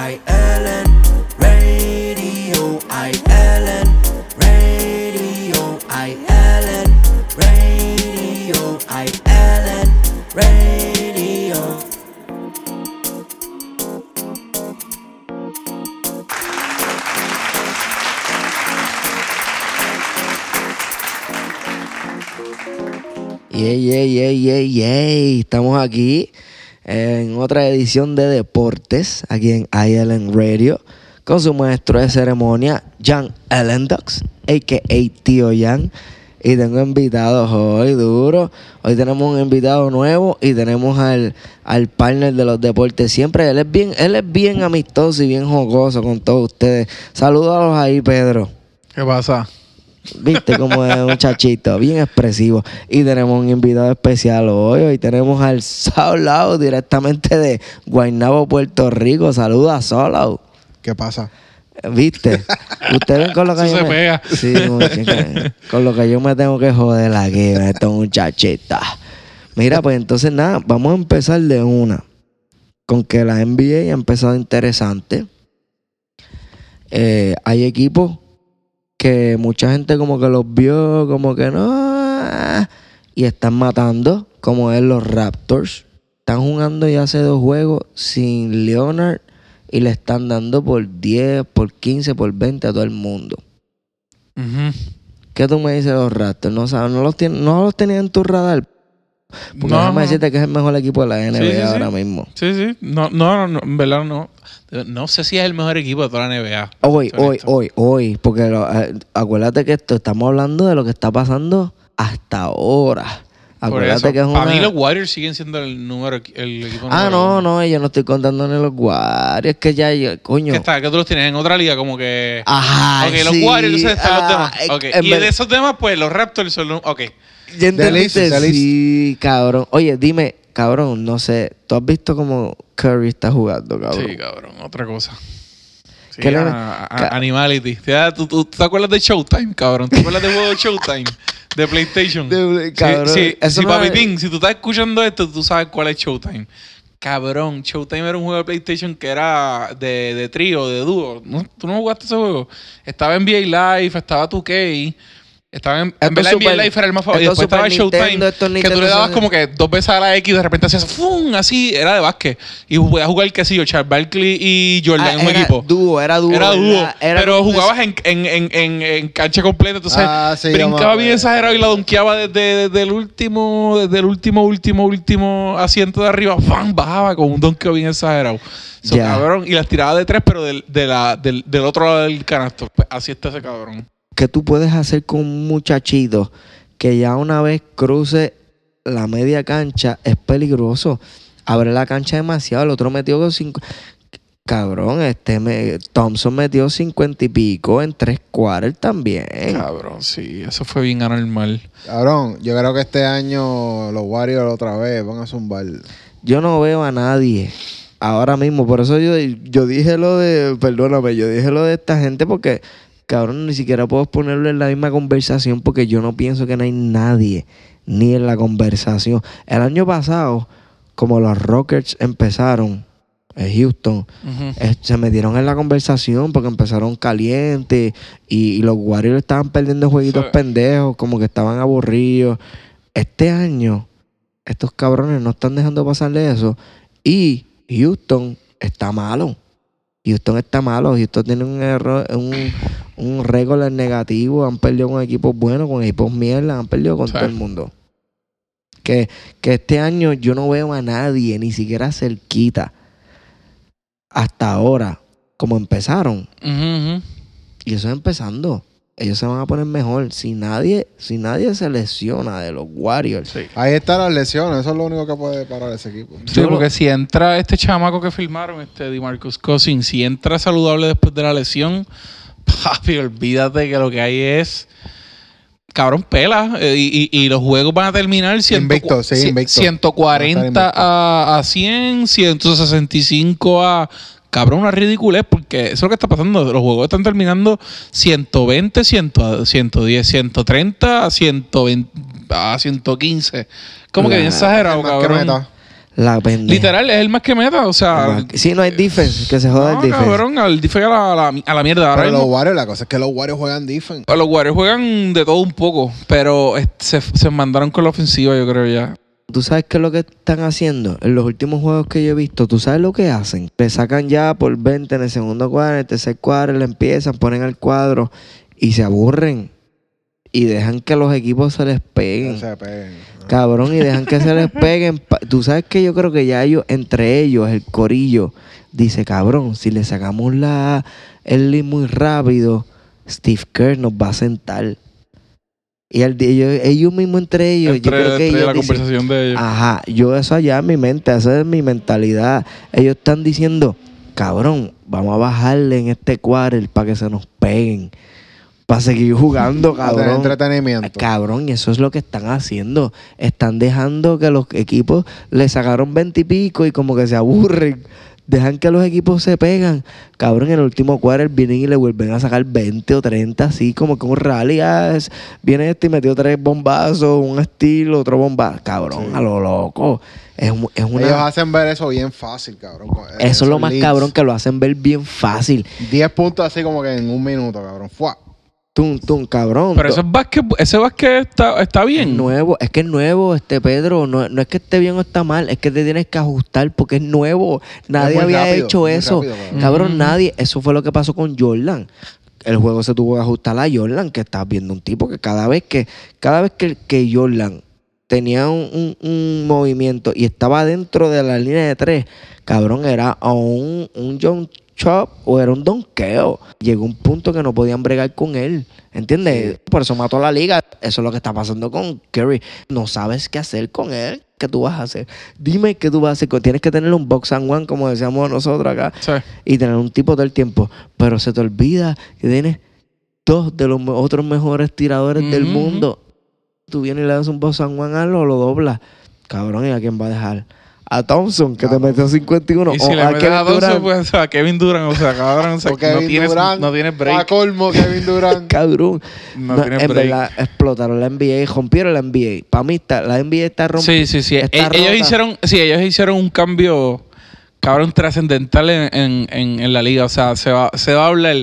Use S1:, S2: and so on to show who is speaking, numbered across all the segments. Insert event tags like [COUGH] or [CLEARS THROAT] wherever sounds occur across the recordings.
S1: ILN Radio, ILN Radio, ILN Radio, ILN Radio.
S2: Yeah, yeah, yeah, yeah, yeah. Estamos aquí en otra edición de deportes, aquí en ILN Radio, con su maestro de ceremonia, Jan Ellendox, a.k.a. Tío Jan. Y tengo invitados hoy, duro. Hoy tenemos un invitado nuevo y tenemos al, al partner de los deportes siempre. Él es bien, él es bien amistoso y bien jocoso con todos ustedes. Saludos ahí, Pedro.
S3: ¿Qué pasa?
S2: Viste como es un muchachito, bien expresivo. Y tenemos un invitado especial hoy. Hoy tenemos al Solo directamente de Guaynabo, Puerto Rico. Saluda, Solo.
S3: ¿Qué pasa?
S2: ¿Viste? Ustedes ven con lo que
S3: Eso
S2: yo
S3: se
S2: me...
S3: pega.
S2: Sí, muchacha, con lo que yo me tengo que joder aquí, estos muchachitas. Mira, pues entonces nada, vamos a empezar de una. Con que la NBA ha empezado interesante. Eh, hay equipos que mucha gente como que los vio, como que no, y están matando, como es los Raptors. Están jugando ya hace dos juegos sin Leonard y le están dando por 10, por 15, por 20 a todo el mundo. ¿Qué tú me dices de los Raptors? No, sabes, no, los, tien- no los tenías en tu radar. Porque
S3: No,
S2: déjame decirte que es el mejor equipo de la NBA
S3: sí, sí.
S2: ahora mismo.
S3: Sí, sí. No, no, no, en verdad no. No sé si es el mejor equipo de toda la NBA.
S2: Hoy, hoy, hoy, hoy. Porque lo- eh, acuérdate que esto estamos hablando de lo que está pasando hasta ahora. Acuérdate que es una...
S3: Para mí los Warriors siguen siendo el número el equipo
S2: Ah,
S3: número
S2: no,
S3: uno.
S2: no, yo no estoy contando ni los Warriors. Que ya, yo- coño.
S3: ¿Qué está? ¿Qué tú los tienes en otra liga? Como que...
S2: Ajá,
S3: ok, los. Warriors, entonces están los
S2: Ah,
S3: demás.
S2: eh,
S3: Ok,
S2: en
S3: Y de esos demás, pues los Raptors son los... Ok.
S2: ¿Ya entendiste? Sí, cabrón. Oye, dime, cabrón, no sé. ¿Tú has visto cómo Curry está jugando, cabrón?
S3: Sí, cabrón. Otra cosa. Sí,
S2: ¿Qué
S3: a- a- Animality. ¿tú, tú, tú te acuerdas de Showtime, cabrón? ¿Te acuerdas del juego de Showtime? De PlayStation.
S2: De-
S3: Sí,
S2: cabrón,
S3: sí,
S2: eso
S3: sí,
S2: no es-
S3: papitín, si tú estás escuchando esto, tú sabes cuál es Showtime. Cabrón, Showtime era un juego de PlayStation que era de, de trío, de dúo. ¿No? ¿Tú no jugaste ese juego? Estaba en NBA Live, estaba 2K. Estaba en, en verdad NBA
S2: Super-
S3: Live era el más favorito. Y después estaba Showtime,
S2: Nintendo,
S3: que tú le dabas
S2: 64.
S3: como que dos veces a la X y de repente hacías ¡fum! Así, era de básquet. Y podías jugar, qué sé yo, Charles Barkley y Jordan
S2: Ah,
S3: en un
S2: era
S3: equipo.
S2: dúo, era dúo.
S3: Era dúo.
S2: Era
S3: pero jugabas en, en, en, en, en cancha completa, entonces
S4: Ah, sí,
S3: brincaba bien exagerado y la donkeaba desde, desde el último, desde el último, último, último asiento de arriba, ¡fam! bajaba con un donkeo bien exagerado. So,
S2: Ya.
S3: cabrón, y las tiraba de tres, pero del, de la, del, del otro lado del canasto. Pues así está ese cabrón.
S2: ¿Qué tú puedes hacer con un muchachito que ya una vez cruce la media cancha es peligroso? Abre la cancha demasiado. El otro metió con cinco. Cabrón, este me... Thompson metió cincuenta y pico en tres quarters también.
S3: Cabrón, sí, eso fue bien anormal.
S4: Cabrón, yo creo que este año los Warriors otra vez van a zumbar.
S2: Yo no veo a nadie ahora mismo. Por eso yo, yo dije lo de. Perdóname, yo dije lo de esta gente porque, cabrón, ni siquiera puedo ponerlo en la misma conversación porque yo no pienso que no hay nadie ni en la conversación. El año pasado, como los Rockets empezaron en Houston, eh, se metieron en la conversación porque empezaron calientes y, y los Warriors estaban perdiendo jueguitos
S3: Sí.
S2: pendejos, como que estaban aburridos. Este año, estos cabrones no están dejando pasarle eso y Houston está malo. Houston está malo. Houston tiene un error, un, un récord negativo. Han perdido con equipos buenos, con equipos mierda. Han perdido con
S3: Sí.
S2: todo el mundo. Que, que este año yo no veo a nadie, ni siquiera cerquita. Hasta ahora, como empezaron. Y eso es empezando. Ellos se van a poner mejor. Si nadie, si nadie se lesiona de los Warriors.
S3: Sí.
S4: Ahí están las lesiones, eso es lo único que puede parar ese equipo.
S3: Sí, porque si entra este chamaco que filmaron, este DeMarcus Cousins, si entra saludable después de la lesión, papi, olvídate que lo que hay es cabrón pela eh, y, y- y los juegos van a terminar ciento-
S4: Invicto, sí, invicto.
S3: 140
S4: Va a
S3: a, a 100, 165 a cabrón una ridiculez porque eso es lo que está pasando, los juegos están terminando 120, 100, 110, 130 a 120 a 115. Como que bien exagerado, cabrón.
S2: La pendeja.
S3: Literal, es el más que meta. O sea,
S2: Sí, no hay defense, que se joda
S3: no,
S2: el defense.
S3: cabrón, al defense a la, a la- a la mierda. Ahora
S4: Pero los Warriors, la cosa es que los Warriors juegan defense.
S3: los Warriors juegan de todo un poco, pero se, se mandaron con la ofensiva, yo creo ya.
S2: ¿Tú sabes qué es lo que están haciendo? En los últimos juegos que yo he visto, ¿tú sabes lo que hacen? Le sacan ya por 20 en el segundo cuadro, en el tercer cuadro, le empiezan, ponen el cuadro y se aburren. Y dejan que los equipos se les peguen.
S4: Se peguen.
S2: Cabrón, y dejan que se les [LAUGHS] peguen. Tú sabes que yo creo que ya ellos, entre ellos, el corillo, dice, cabrón, si le sacamos la, el lead muy rápido, Steve Kerr nos va a sentar. Y el- ellos, ellos mismos entre ellos, yo
S3: Entre,
S2: creo que ellos
S3: la
S2: dicen,
S3: conversación de ellos.
S2: Ajá, yo eso allá en mi mente, esa es mi mentalidad. Ellos están diciendo, cabrón, vamos a bajarle en este quarter para que se nos peguen. Para seguir jugando, [LAUGHS] cabrón.
S4: entretenimiento.
S2: Cabrón, y eso es lo que están haciendo. Están dejando que los equipos le sacaron 20 y pico y como que se aburren. Dejan que los equipos se pegan. Cabrón, en el último quarter vienen y le vuelven a sacar 20 o 30, así como que un rally. ah, es- viene este y metió tres bombazos, un estilo, otro bombazo. Cabrón,
S4: Sí.
S2: a lo loco. Es, mu- es una...
S4: Ellos hacen ver eso bien fácil, cabrón.
S2: eso es lo más
S4: leads.
S2: cabrón que lo hacen ver bien fácil.
S4: 10 puntos así como que en un minuto, cabrón. Fua.
S2: Tum, tum, cabrón.
S3: Pero ese básquet, ese básquet está, está
S2: Es
S3: bien.
S2: nuevo, es que es nuevo, este Pedro, no, no es que esté bien o está mal, es que te tienes que ajustar porque es nuevo. Nadie había
S4: rápido,
S2: hecho eso.
S4: rápido, cabrón.
S2: cabrón,
S3: Ujú.
S2: nadie. Eso fue lo que pasó con Jordan. El juego se tuvo que ajustar a Jordan, que estás viendo un tipo que cada vez que, cada vez que, que Jordan tenía un, un- un movimiento y estaba dentro de la línea de tres, cabrón, era un, un John Chop o era un donqueo. Llegó un punto que no podían bregar con él. ¿Entiendes? Por eso mató a la liga. Eso es lo que está pasando con Curry. No sabes qué hacer con él. ¿Qué tú vas a hacer? Dime qué tú vas a hacer. Tienes que tener un box and one, como decíamos nosotros acá,
S3: Sí.
S2: y tener un tipo todo el tiempo. Pero se te olvida que tienes dos de los otros mejores tiradores del mundo. Tú vienes y le das un box and one a lo, lo doblas. Cabrón, ¿y a quién va a dejar? A Thompson, que te metió 51.
S3: Y
S2: o
S3: si le
S2: a
S3: metes
S2: Kevin
S3: a Thompson,
S2: Durant.
S3: pues a Kevin Durant, o sea, cabrón, o sea,
S4: O Kevin
S3: no, tienes,
S4: Durant,
S3: no tienes
S4: A
S3: break.
S4: colmo, Kevin Durant. [LAUGHS]
S2: Cabrón.
S3: No
S2: No,
S3: tienes
S2: en
S3: break.
S2: verdad, explotaron la NBA, rompieron la NBA. Para mí, está, la NBA está rompida.
S3: Sí, sí, sí.
S2: Está
S3: E- ellos
S2: rota.
S3: hicieron, sí, ellos hicieron un cambio, cabrón, trascendental en, en, en- en la liga. O sea, se va, se va a hablar,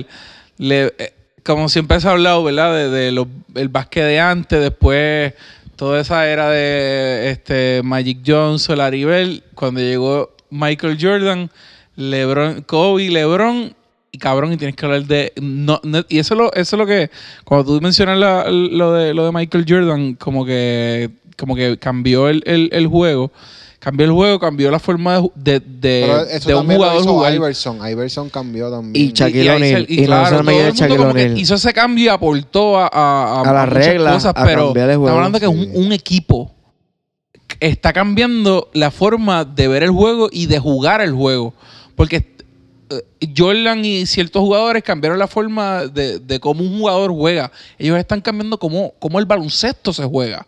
S3: le- eh, como siempre se ha hablado, ¿verdad? De, de los- el básquet de antes, después toda esa era de este Magic Johnson, Larry Bell, cuando llegó Michael Jordan, LeBron, Kobe, LeBron y cabrón y tienes que hablar de no, no- y eso es lo eso es lo que cuando tú mencionas la- lo de lo de Michael Jordan como que como que cambió el, el- el juego cambió el juego cambió la forma de, de, de- de un
S4: también lo
S3: jugador
S4: hizo
S3: jugar
S4: Iverson. Iverson cambió también.
S2: Y Shaquille
S3: ahí se-
S2: O'Neal. Y no solamente
S3: todo el
S2: Shaquille
S3: mundo como que
S2: O'Neal.
S3: hizo ese cambio y aportó a, a,
S2: A las reglas,
S3: cosas,
S2: a
S3: pero
S2: cambiar el
S3: estamos hablando que un equipo está cambiando la forma de ver el juego y de jugar el juego. Porque eh, Jordan y ciertos jugadores cambiaron la forma de, de cómo un jugador juega. Ellos están cambiando cómo, cómo el baloncesto se juega.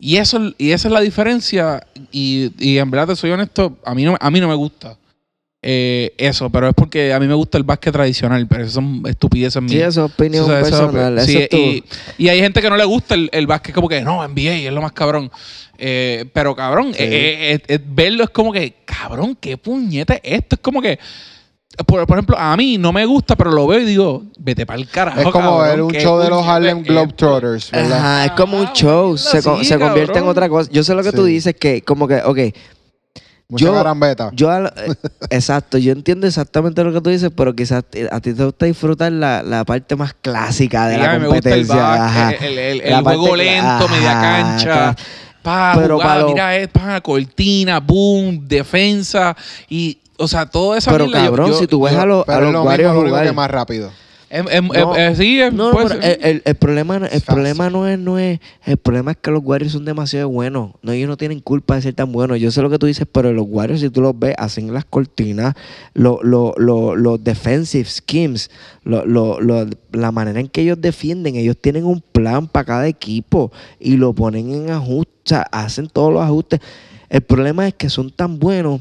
S3: Y eso y esa es la diferencia. Y, y en verdad, te soy honesto, a mí no, a mí no me gusta eh, eso, pero es porque a mí me gusta el básquet tradicional, pero eso son estupideces
S2: Sí,
S3: mías.
S2: eso es opinión
S3: Eso- eso-
S2: personal.
S3: sí,
S2: es
S3: y, y hay gente que no le gusta el, el básquet, como que no, NBA es lo más cabrón. Eh, pero cabrón,
S4: Sí.
S3: eh, verlo es como que, cabrón, qué puñete es esto. Es como que, por, por ejemplo, a mí no me gusta, pero lo veo y digo, vete para el carajo.
S4: es como
S3: cabrón,
S4: ver un show de los Harlem Globetrotters, ¿verdad?
S2: Ajá, es como un
S3: Ah,
S2: show. Se, se convierte en otra cosa. Yo sé lo que tú dices, que como que, ok,
S4: Mucha
S2: yo-
S4: garambeta.
S2: yo, eh, [LAUGHS] exacto, yo entiendo exactamente lo que tú dices, pero quizás a ti te gusta disfrutar la, la parte más clásica de
S3: Sí,
S2: la
S3: a mí me gusta el
S2: competencia. ajá.
S3: básquet, el, el- el
S2: La parte
S3: juego lento, media cancha.
S2: claro.
S3: Pa,
S2: Pero
S3: jugada,
S2: pa' lo-
S3: mira, es pa, cortina, boom, defensa. Y, o sea, todo eso.
S2: Pero cabrón, si tú ves a los, a los
S4: lo
S2: Warriors
S4: mismo, lo único
S2: jugar-
S4: que más rápido.
S3: Em, em,
S2: No.
S3: em, sí,
S2: No, el, el- el problema, el
S4: Fácil.
S2: problema no es, no es, el problema es que los Warriors son demasiado buenos. No, ellos no tienen culpa de ser tan buenos. Yo sé lo que tú dices, pero los Warriors, si tú los ves, hacen las cortinas, lo- lo- lo- los defensive schemes, lo- lo- lo- la manera en que ellos defienden, ellos tienen un plan para cada equipo y lo ponen en ajuste, o sea, hacen todos los ajustes. El problema es que son tan buenos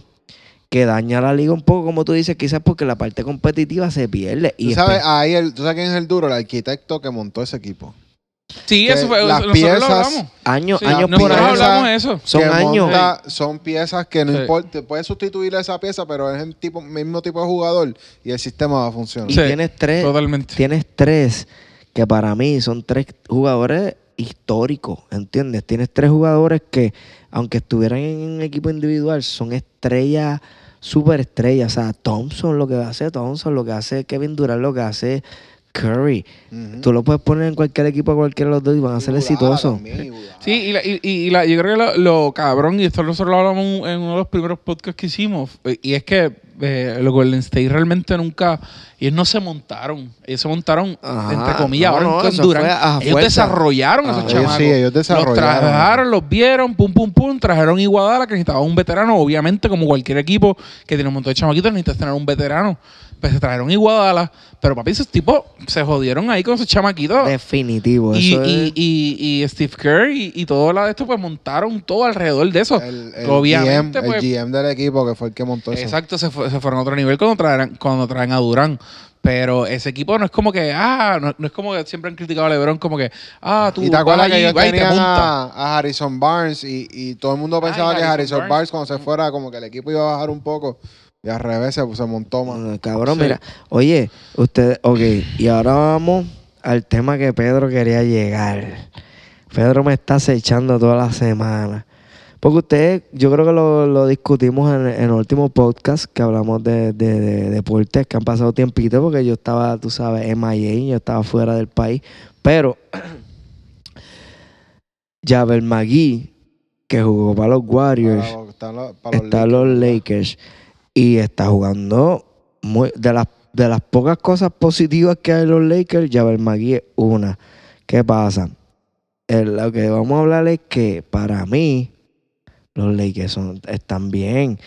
S2: que daña la liga un poco, como tú dices, quizás porque la parte competitiva se pierde.
S4: Tú
S2: Y
S4: sabes,
S2: espe-
S4: ahí el, ¿tú sabes quién es el duro? El arquitecto que montó ese equipo.
S3: Sí,
S4: que
S3: eso fue.
S4: las
S3: nosotros
S4: piezas-
S3: lo hablamos.
S2: Años,
S3: Sí,
S2: años
S3: nosotros
S2: por
S3: hablamos de eso.
S2: Son años.
S4: monta- son piezas que no
S3: Sí.
S4: importa, puedes sustituir esa pieza, pero es el tipo, mismo tipo de jugador y el sistema va a funcionar.
S2: Y
S3: Sí,
S2: tienes tres.
S3: Totalmente.
S2: Tienes tres que para mí son tres jugadores históricos, ¿entiendes? Tienes tres jugadores que, aunque estuvieran en un equipo individual, son estrellas, superestrellas. O sea, Thompson lo que hace Thompson, lo que hace Kevin Durant, lo que hace Curry.
S4: Ujú.
S2: Tú lo puedes poner en cualquier equipo, cualquiera de los dos y van a ser exitosos.
S3: Sí, y, la- y- y la- yo creo que lo, lo cabrón, y esto nosotros lo hablamos en uno de los primeros podcasts que hicimos, eh, y es que eh, los Golden State realmente nunca, ellos no se montaron, ellos se montaron,
S2: Ajá,
S3: entre comillas,
S2: no,
S3: ahora
S2: no, fue a
S3: ellos
S2: fuerza.
S3: desarrollaron esos chamacos.
S4: sí, ellos desarrollaron.
S3: Los trabajaron, los vieron, pum, pum, pum, trajeron Iguadala, que necesitaba un veterano, obviamente, como cualquier equipo que tiene un montón de chamaquitos, necesitas tener un veterano. Pues se trajeron Iguadala, pero papi, esos tipos se jodieron ahí con esos chamaquitos.
S2: Definitivo.
S3: Y,
S2: eso
S3: y,
S2: es-
S3: y, y Steve Kerr y, y todo lo de esto, pues montaron todo alrededor de eso.
S4: El, el
S3: Obviamente,
S4: GM,
S3: pues.
S4: el GM del equipo que fue el que montó eso.
S3: Exacto, se, fue- se fueron a otro nivel cuando traen, cuando traen a Durán. Pero ese equipo no es como que, ah, no, no es como que siempre han criticado a LeBron, como que, ah, tú
S4: Y te acuerdas que ellos
S3: te
S4: tenían
S3: montas.
S4: a, a Harrison Barnes y, y todo el mundo pensaba
S3: Ay,
S4: que
S3: Harrison
S4: Harrison
S3: Barnes.
S4: Barnes. cuando se fuera como que el equipo iba a bajar un poco y al revés se, se montó más.
S2: No, Cabrón,
S3: Sí.
S2: mira. Oye, ustedes, ok, y ahora vamos al tema que Pedro quería llegar. Pedro me está acechando toda la semana. Porque ustedes, yo creo que lo, lo discutimos en, en el último podcast que hablamos de, de- de deportes que han pasado tiempito, porque yo estaba, tú sabes, en Miami, yo estaba fuera del país. Pero [CLEARS THROAT] Javel Magui, que jugó para los Warriors,
S4: Para los- están los- para los
S2: está
S4: Lakers.
S2: los Lakers y está jugando muy, de las de las pocas cosas positivas que hay en los Lakers, Javel McGee es una. ¿Qué pasa? El- lo que vamos a hablar es que para mí los Lakers están bien,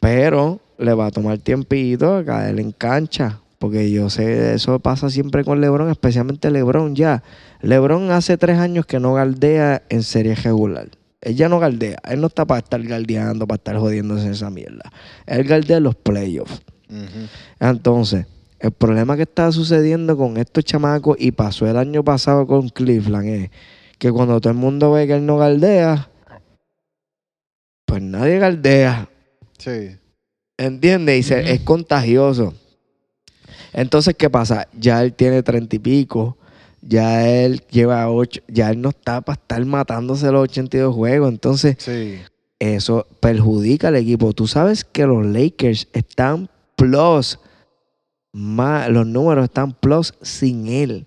S2: pero le va a tomar tiempito a caer en cancha. Porque yo sé, eso pasa siempre con LeBron, especialmente LeBron ya. LeBron hace tres años que no galdea en serie regular. Él ya no galdea. Él no está para estar galdeando, para estar jodiéndose en esa mierda. Él galdea los playoffs. Entonces, el problema que está sucediendo con estos chamacos y pasó el año pasado con Cleveland es que cuando todo el mundo ve que él no galdea, pues nadie galdea.
S4: Sí.
S2: ¿Entiendes? Y se- es contagioso. Entonces, ¿qué pasa? Ya él tiene treinta y pico. Ya él lleva ocho. Ya él no está para estar matándose los 82 juegos. Entonces,
S4: Sí.
S2: eso perjudica al equipo. Tú sabes que los Lakers están plus. Más, los números están plus sin él.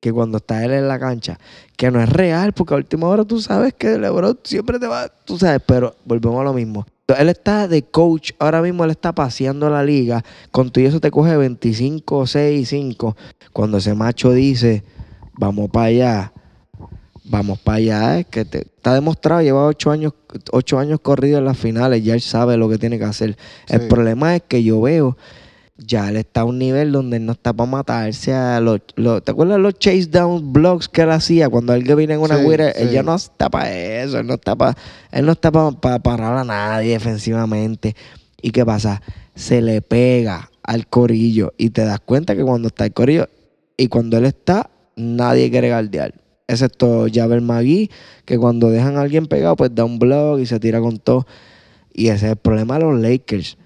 S2: Que cuando está él en la cancha. Que no es real, porque a última hora tú sabes que LeBron siempre te va. Tú sabes, pero volvemos a lo mismo. Él está de coach, ahora mismo él está paseando la liga. Con todo eso te coge 25, 6, 5. Cuando ese macho dice, vamos para allá, vamos para allá, es que te- está demostrado, lleva ocho años, ocho años corridos en las finales, ya él sabe lo que tiene que hacer. El problema es que yo veo, ya él está a un nivel donde él no está para matarse a los, los- ¿te acuerdas los chase down blocks que él hacía cuando él viene en una
S4: Sí,
S2: guira? Él ya no está para eso, él no está para, él no está para parar a nadie defensivamente. ¿Y qué pasa? Se le pega al corillo y te das cuenta que cuando está el corillo y cuando él está, nadie quiere guardiar. Excepto Javel Magui, que cuando dejan a alguien pegado, pues da un blog y se tira con todo. Y ese es el problema de los Lakers.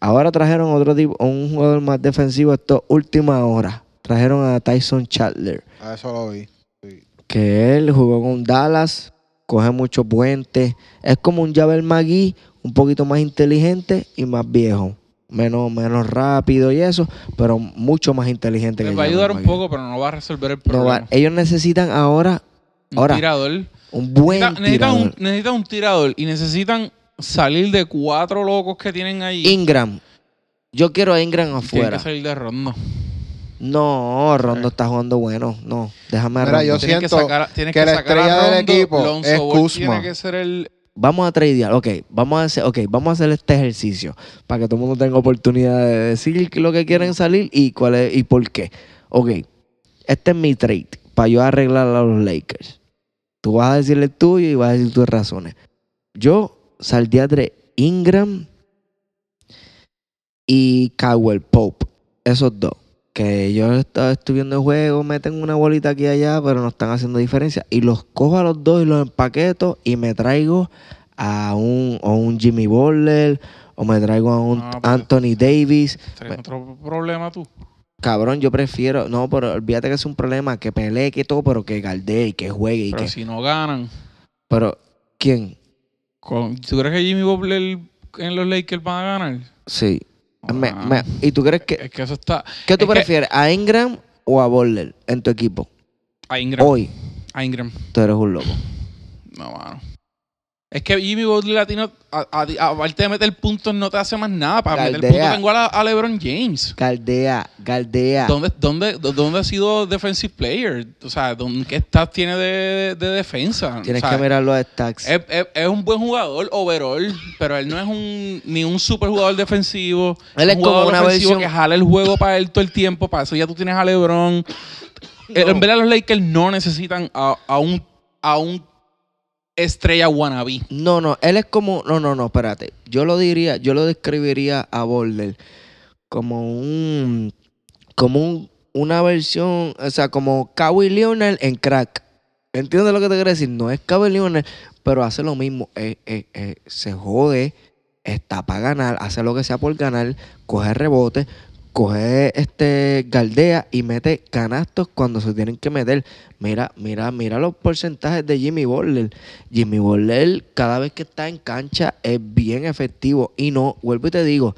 S2: Ahora trajeron otro tipo, un jugador más defensivo esta última hora. Trajeron a Tyson Chandler,
S4: A eso lo vi. Sí.
S2: que él jugó con Dallas, coge muchos puentes. Es como un Javel Magui, un poquito más inteligente y más viejo. Menos, menos rápido y eso, pero mucho más inteligente
S3: Les
S2: que
S3: va a ayudar un poco, pero no va a resolver el
S2: No
S3: problema.
S2: va- ellos necesitan ahora
S3: un
S2: ahora,
S3: tirador.
S2: un buen
S3: necesitan,
S2: tirador.
S3: un, necesitan un tirador y necesitan salir de cuatro locos que tienen ahí.
S2: Ingram. Yo quiero a Ingram afuera.
S3: que salir de rondo.
S2: No, Rondo está jugando bueno. No, déjame a
S4: Mira,
S2: Rondo.
S4: yo
S3: Tienes que
S4: siento
S3: sacar, tienes
S4: que
S3: que
S4: la
S3: sacar a
S4: estrella del
S3: Rondo,
S4: equipo
S3: Lonzo
S4: es Kuzma.
S3: Tiene que ser el.
S2: Vamos a tradear. Ok, vamos a hacer, okay, vamos a hacer este ejercicio para que todo el mundo tenga oportunidad de decir lo que quieren salir y cuál es y por qué. Ok, este es mi trade para yo arreglar a los Lakers. Tú vas a decirle el tuyo y vas a decir tus razones. Yo saldría de Ingram y Cowell Pope. Esos dos. Que ellos están estudiando el juego, meten una bolita aquí y allá, pero no están haciendo diferencia. Y los cojo a los dos y los empaqueto y me traigo a un, o un Jimmy Butler o me traigo a un
S3: Ah,
S2: Anthony Davis.
S3: ¿Tienes otro problema tú?
S2: Cabrón, yo prefiero, no, pero olvídate que es un problema, que pelee, que todo, pero que galdee y que juegue y
S3: Pero
S2: que...
S3: si no ganan,
S2: Pero, ¿quién?
S3: ¿tú crees que Jimmy Butler en los Lakers van a ganar?
S2: Sí. Me- me- ¿Y tú crees que...
S3: Es que eso está...
S2: ¿Qué tú
S3: es que-
S2: prefieres, a Ingram o a Butler en tu equipo?
S3: A Ingram.
S2: Hoy,
S3: A Ingram.
S2: tú eres un loco.
S3: No, mano. Es que Jimmy Butler Latino, aparte de meter puntos, no te hace más nada. Para meter puntos tengo a, LeBron James.
S2: Galdea, Galdea.
S3: ¿Dónde, dónde, ¿Dónde ha sido defensive player? O sea, ¿dónde, ¿qué stats tiene de, de defensa?
S2: Tienes
S3: O sea,
S2: que mirar los stacks.
S3: Es, es- es un buen jugador overall, pero él no es un ni un super jugador defensivo.
S2: Él es
S3: un
S2: como una versión-
S3: que jala el juego para él todo el tiempo. Para eso ya tú tienes a LeBron. Eh, En verdad, los Lakers no necesitan a, a un, a un estrella wannabe.
S2: No, no, él es como. No, no, no, espérate. Yo lo diría, yo lo describiría a Butler como un. Como un, una versión, o sea, como Kawhi Leonard en crack. ¿Entiendes lo que te quiero decir? No es Kawhi Leonard, pero hace lo mismo. Eh, eh, eh, se jode, está para ganar, hace lo que sea por ganar, coge rebote, coge este galdea y mete canastos cuando se tienen que meter. Mira, mira, mira los porcentajes de Jimmy Butler. Jimmy Butler cada vez que está en cancha es bien efectivo y no, vuelvo y te digo,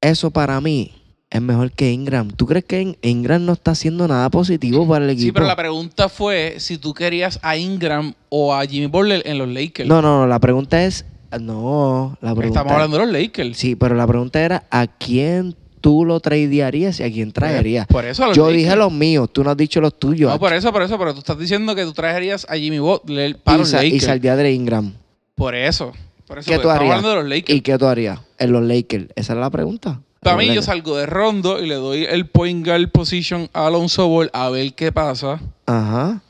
S2: eso para mí es mejor que Ingram. ¿Tú crees que In- Ingram no está haciendo nada positivo para el equipo?
S3: Sí, pero la pregunta fue si tú querías a Ingram o a Jimmy Butler en los Lakers.
S2: No, no, no, la pregunta es no, la pregunta
S3: Estamos hablando de los Lakers.
S2: Sí, pero la pregunta era ¿a quién tú lo tradearías y a quién traerías?
S3: Por eso
S2: Yo
S3: Lakers.
S2: dije los míos, tú no has dicho los tuyos.
S3: No, por eso, por eso, pero tú estás diciendo que tú traerías a Jimmy Butler para
S2: y,
S3: los
S2: sa- y
S3: Lakers.
S2: saldría de Ingram.
S3: Por eso. Por eso
S2: ¿Qué tú harías?
S3: hablando de los Lakers.
S2: ¿Y qué tú harías en los Lakers? Esa es la pregunta.
S3: Para mí, yo
S2: Lakers.
S3: salgo de Rondo y le doy el point guard position a Alonso Ball a ver qué pasa.
S2: Ajá.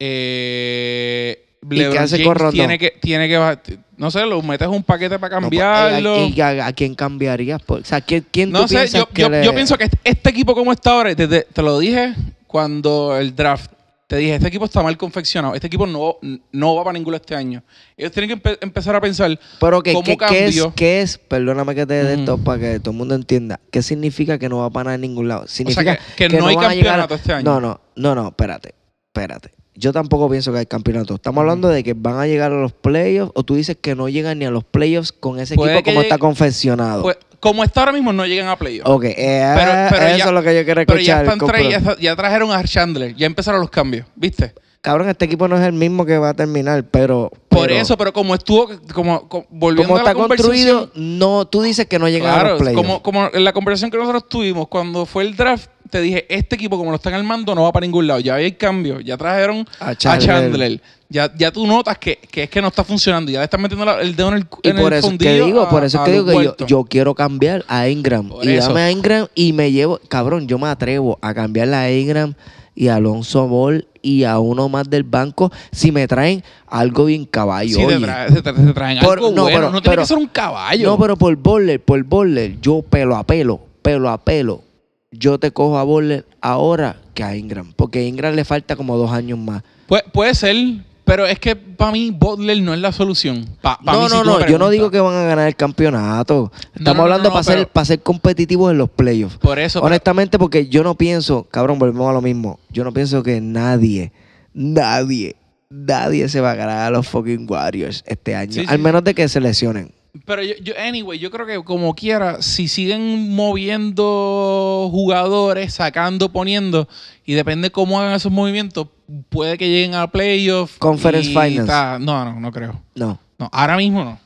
S3: Eh,
S2: qué hace
S3: James
S2: con
S3: tiene que, tiene que no sé, lo metes un paquete para
S2: No, pues,
S3: cambiarlo.
S2: ¿Y a, a quién cambiarías? Por- O sea, ¿quién, quién
S3: No
S2: tú
S3: sé,
S2: piensas
S3: yo,
S2: que
S3: yo-
S2: le-
S3: yo pienso que este equipo como está ahora, desde- te lo dije cuando el draft, te dije, este equipo está mal confeccionado, este equipo no, no va para ninguno este año. Ellos tienen que empe- empezar a pensar,
S2: Pero que,
S3: ¿Cómo
S2: que- ¿qué, es, qué es? Perdóname que te dé esto para que todo el mundo entienda. ¿Qué significa que no va para nada en ningún lado? Significa
S3: que- que no hay
S2: van a llegar
S3: campeonato este año.
S2: No, no, no, no, espérate, espérate. Yo tampoco pienso que hay campeonato. Estamos hablando de que van a llegar a los playoffs o tú dices que no llegan ni a los playoffs con ese
S3: Puede
S2: equipo
S3: que
S2: como está confeccionado.
S3: pues, como está ahora mismo, no llegan a playoffs.
S2: ok, eh,
S3: Pero- pero
S2: eso
S3: ya-
S2: es lo que yo quiero
S3: Pero ya,
S2: escuchar.
S3: están
S2: compro.
S3: ya, ya trajeron a Chandler, ya empezaron los cambios, ¿viste?
S2: Cabrón, este equipo no es el mismo que va a terminar, pero...
S3: Por
S2: pero
S3: eso, pero como estuvo, como, como- volviendo
S2: como
S3: a la
S2: está construido, no, tú dices que no llegan a
S3: Claro,
S2: los playoffs.
S3: como, como en la conversación que nosotros tuvimos cuando fue el draft, te dije, este equipo como lo están armando no va para ningún lado. Ya hay cambio, ya trajeron
S2: A
S3: a
S2: Chandler.
S3: Ya, ya tú notas que, que es que no está funcionando. Ya le están metiendo la- el dedo en el,
S2: Y
S3: en
S2: por
S3: el
S2: eso es que digo,
S3: a-
S2: por eso es
S3: a
S2: que digo que yo, quiero cambiar a Ingram.
S3: Por
S2: y
S3: eso.
S2: dame a Ingram y me llevo, cabrón, yo me atrevo a cambiarle a Ingram y Alonso Ball y a uno más del banco si me traen algo bien caballo.
S3: Sí, te, te te traen
S2: Por-
S3: algo
S2: no,
S3: bueno.
S2: pero-
S3: no tiene
S2: pero-
S3: que ser un caballo.
S2: No, pero por Bowler, por Bowler, yo pelo a pelo, pelo a pelo. Yo te cojo a Bowler ahora que a Ingram. Porque a Ingram le falta como dos años más.
S3: Pu- puede ser, pero es que para mí Butler no es la solución. Pa- pa
S2: no,
S3: mí, si
S2: no, no. Yo no digo que van a ganar el campeonato. Estamos
S3: no,
S2: hablando para,
S3: pero-
S2: ser, para ser competitivos en los playoffs.
S3: Por eso, pero-
S2: Honestamente, porque yo no pienso, cabrón, volvemos a lo mismo. Yo no pienso que nadie, nadie, nadie se va a ganar a los fucking Warriors este año.
S3: Sí, sí,
S2: al
S3: sí.
S2: menos de que se lesionen.
S3: Pero yo, yo, anyway, yo creo que como quiera, si siguen moviendo jugadores, sacando, poniendo, y depende cómo hagan esos movimientos, puede que lleguen a playoffs.
S2: Conference
S3: y
S2: Finals.
S3: ta- No, no, no creo.
S2: No.
S3: No, ahora mismo no.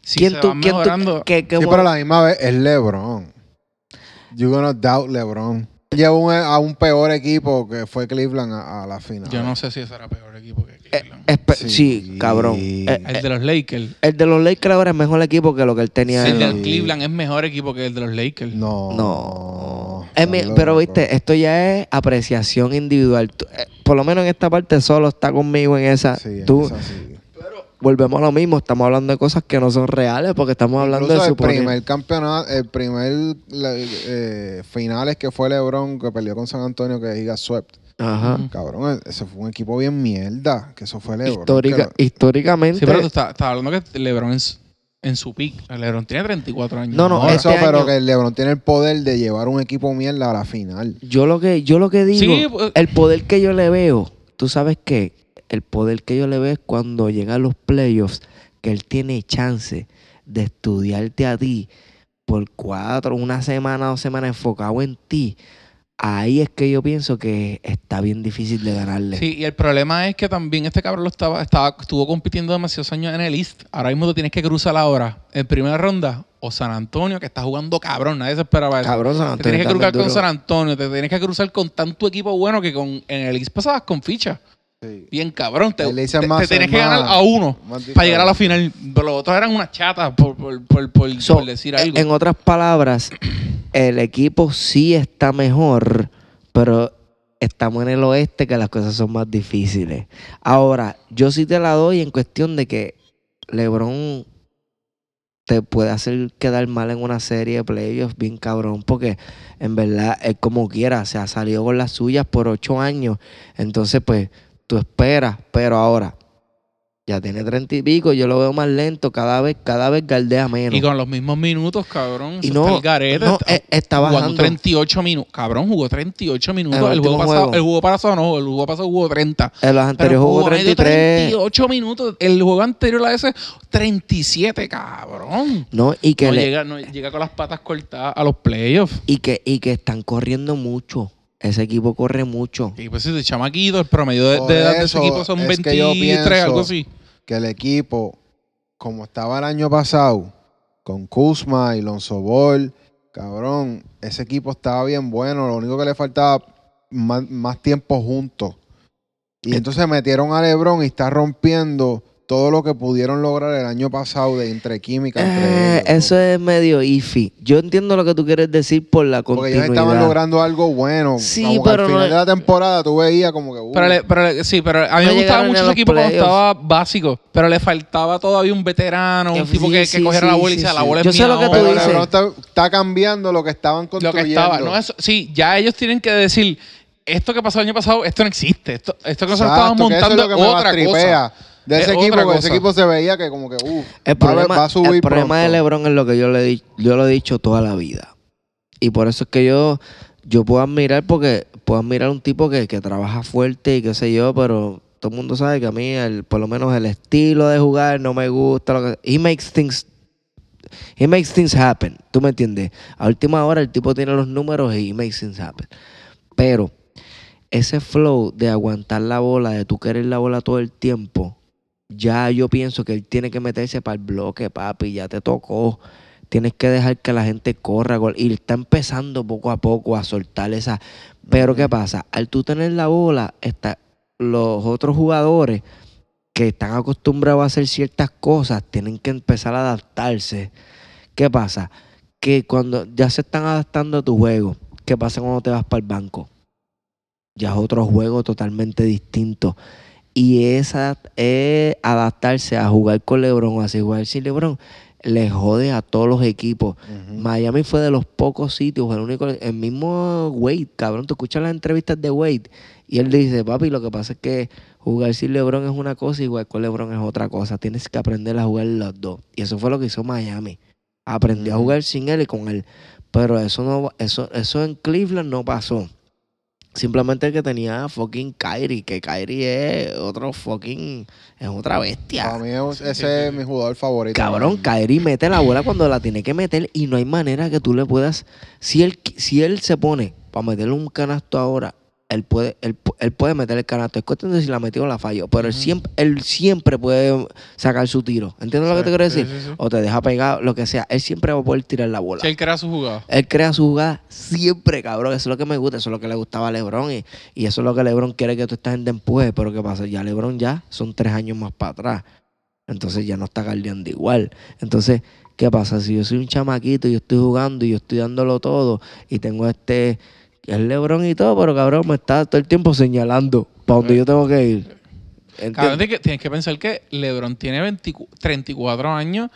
S3: Si
S2: ¿Quién
S3: se
S2: tú,
S3: van
S2: quién tú-
S3: mejorando-
S2: qué- qué
S4: Sí,
S2: mo-
S4: pero a la misma vez es LeBron. You're gonna doubt LeBron. Llevó un- a un peor equipo que fue Cleveland a, a la final.
S3: Yo no sé si ese era peor equipo que
S2: Eh,
S3: Cleveland.
S4: Sí.
S2: sí. cabrón. Eh,
S3: el de los Lakers.
S2: el de los Lakers ahora es mejor equipo que lo que él tenía.
S3: el
S2: en
S3: de Cleveland es mejor equipo que el de los Lakers.
S4: No.
S2: No. Es mi-
S4: Estás
S2: pero viste, esto ya es apreciación individual. Tú- eh, por lo menos en esta parte solo está conmigo en esa.
S4: Sí,
S2: Tú,
S4: es así.
S2: Volvemos a lo mismo. Estamos hablando de cosas que no son reales porque estamos hablando
S4: Incluso
S2: de
S4: el
S2: suponer.
S4: primer campeonato, el primer eh, finales que fue LeBron que perdió con San Antonio que diga swept.
S2: Ajá.
S4: Cabrón, ese fue un equipo bien mierda, que eso fue LeBron.
S2: Histórica,
S4: que
S2: históricamente.
S3: Sí, pero tú estás, estás hablando que LeBron en, su- en su pick. LeBron tiene 34 años.
S2: No, no,
S4: No,
S2: este
S4: eso, pero
S2: año-
S4: que el LeBron tiene el poder de llevar un equipo mierda a la final.
S2: Yo lo que, yo lo que digo,
S3: Sí, pues-
S2: el poder que yo le veo, tú sabes qué, el poder que yo le veo es cuando llegan los playoffs, que él tiene chance de estudiarte a ti por cuatro, una semana, dos semanas enfocado en ti. Ahí es que yo pienso que está bien difícil de ganarle.
S3: Sí, y el problema es que también este cabrón lo estaba, estaba, estuvo compitiendo demasiados años en el East. Ahora mismo tú tienes que cruzar ahora en primera ronda o San Antonio, que está jugando cabrón, nadie se esperaba eso.
S2: Cabrón, San
S3: te
S2: Antonio
S3: tienes que cruzar con. San Antonio, te tienes que cruzar con tanto equipo bueno que con, en el East pasabas con ficha.
S4: Sí.
S3: Bien cabrón, te,
S4: es
S3: te-
S4: más-
S3: te tienes
S4: es
S3: que ganar a uno para llegar a la
S4: diferente.
S3: final. Pero los otros eran unas chatas por, por, por, por-
S2: So,
S3: por decir algo.
S2: En otras palabras, el equipo sí está mejor, pero estamos en el oeste que las cosas son más difíciles. Ahora, yo sí te la doy en cuestión de que LeBron te puede hacer quedar mal en una serie de playoffs bien cabrón, porque en verdad él como quiera se ha salido con las suyas por ocho años. Entonces, pues, tú esperas, pero ahora ya tiene treinta y pico, yo lo veo más lento, cada vez, cada vez galdea menos.
S3: Y con los mismos minutos, cabrón.
S2: Y no,
S3: el garete.
S2: no,
S3: Está
S2: eh, está
S3: jugando
S2: bajando.
S3: 38 minutos. Cabrón, jugó 38 minutos.
S2: El
S3: El, juego pasado, el juego pasado no, el juego pasado jugó 30.
S2: En los anteriores jugó
S3: medio
S2: 33.
S3: 38 minutos. El juego anterior a ese, 37, cabrón.
S2: No, y que,
S3: no,
S2: le-
S3: llega, no llega con las patas cortadas a los playoffs.
S2: y que y que están corriendo mucho. Ese equipo corre mucho.
S3: Y pues ese chamaquito, el promedio de, de edad de ese
S4: eso
S3: equipo son
S4: es que yo
S3: 23,
S4: pienso-
S3: algo así.
S4: Que el equipo, como estaba el año pasado, con Kuzma y Lonzo Ball, cabrón, ese equipo estaba bien bueno. Lo único que le faltaba más, más tiempo juntos. Y entonces metieron a LeBron y está rompiendo todo lo que pudieron lograr el año pasado de entre química. entre
S2: Eh,
S4: ellos,
S2: eso es medio iffy. Yo entiendo lo que tú quieres decir por la
S4: Porque ellos
S2: continuidad.
S4: estaban logrando algo bueno.
S2: Sí,
S4: como que
S2: pero
S4: al final
S2: no-
S4: de la temporada tú veías como que. uh,
S3: Pero, le- pero le- sí, pero a mí
S2: No
S3: me gustaba mucho ese equipo cuando
S2: playoffs.
S3: estaba básico. Pero le faltaba todavía un veterano, un tipo
S2: sí,
S3: que,
S2: sí,
S3: cogiera la
S2: sí,
S3: bola y
S2: sí,
S3: dice, la
S2: sí.
S3: bola es
S2: Yo sé lo que tú
S4: pero
S3: ahora".
S2: dices.
S4: LeBron está, está cambiando lo que estaban
S3: Lo que
S4: construyendo.
S3: estaba. No, eso, sí, ya ellos tienen que decir, esto que pasó el año pasado, esto no existe. Esto, esto que nosotros estábamos
S4: que eso es
S3: montando
S4: lo que me
S3: otra cosa.
S4: De ese
S3: Es
S4: equipo, ese equipo se veía que como que, uh,
S2: El problema,
S4: va a subir
S2: el problema de. LeBron es lo que yo le di, yo lo he dicho toda la vida. Y por eso es que yo, yo puedo admirar, porque puedo admirar un tipo que, que trabaja fuerte y qué sé yo, pero todo el mundo sabe que a mí, el, por lo menos el estilo de jugar no me gusta. Lo que, he makes things He makes things happen. ¿Tú me entiendes? A última hora el tipo tiene los números y he makes things happen. Pero ese flow de aguantar la bola, de tú querer la bola todo el tiempo, ya yo pienso que él tiene que meterse para el bloque, papi. Ya te tocó. Tienes que dejar que la gente corra. gol- Y está empezando poco a poco a soltar esa. Pero ¿qué pasa? Al tú tener la bola, está, los otros jugadores que están acostumbrados a hacer ciertas cosas tienen que empezar a adaptarse. ¿Qué pasa? Que cuando ya se están adaptando a tu juego, ¿qué pasa cuando te vas para el banco? Ya es otro juego totalmente distinto. Y esa es adaptarse a jugar con LeBron o así jugar sin LeBron le jode a todos los equipos. Miami fue de los pocos sitios, el único, el mismo Wade, cabrón, tú escuchas las entrevistas de Wade y él dice, papi, lo que pasa es que jugar sin LeBron es una cosa y jugar con LeBron es otra cosa. Tienes que aprender a jugar los dos. Y eso fue lo que hizo Miami. Aprendió a jugar sin él y con él. Pero eso no, eso, eso en Cleveland no pasó. Simplemente el que tenía fucking Kyrie, que Kyrie es otro fucking, es otra bestia.
S4: Para mí es- ese es mi jugador favorito.
S2: Cabrón, Kyrie mete la bola cuando la tiene que meter y no hay manera que tú le puedas. Si él, si él se pone para meterle un canasto ahora, él puede, él, él puede meter el canasto. Es cuestión de si la metió o la falló. Pero él, siempre, él siempre puede sacar su tiro. ¿Entiendes lo que te quiero decir?
S3: sí, sí.
S2: O te deja pegar, lo que sea. Él siempre va a poder tirar la bola.
S3: Si él crea su jugada.
S2: Él crea su jugada siempre, cabrón. Eso es lo que me gusta, eso es lo que le gustaba a LeBron. Y, y eso es lo que LeBron quiere que tú esta gente empuje. Pero ¿qué pasa? Ya LeBron ya son tres años más para atrás. Entonces ya no está guardiando igual. Entonces, ¿qué pasa? Si yo soy un chamaquito y yo estoy jugando y yo estoy dándolo todo y tengo este. Es LeBron y todo, pero cabrón, me está todo el tiempo señalando para donde yo tengo que ir.
S3: Cabrón, tienes que, tienes que pensar que LeBron tiene 24 34 años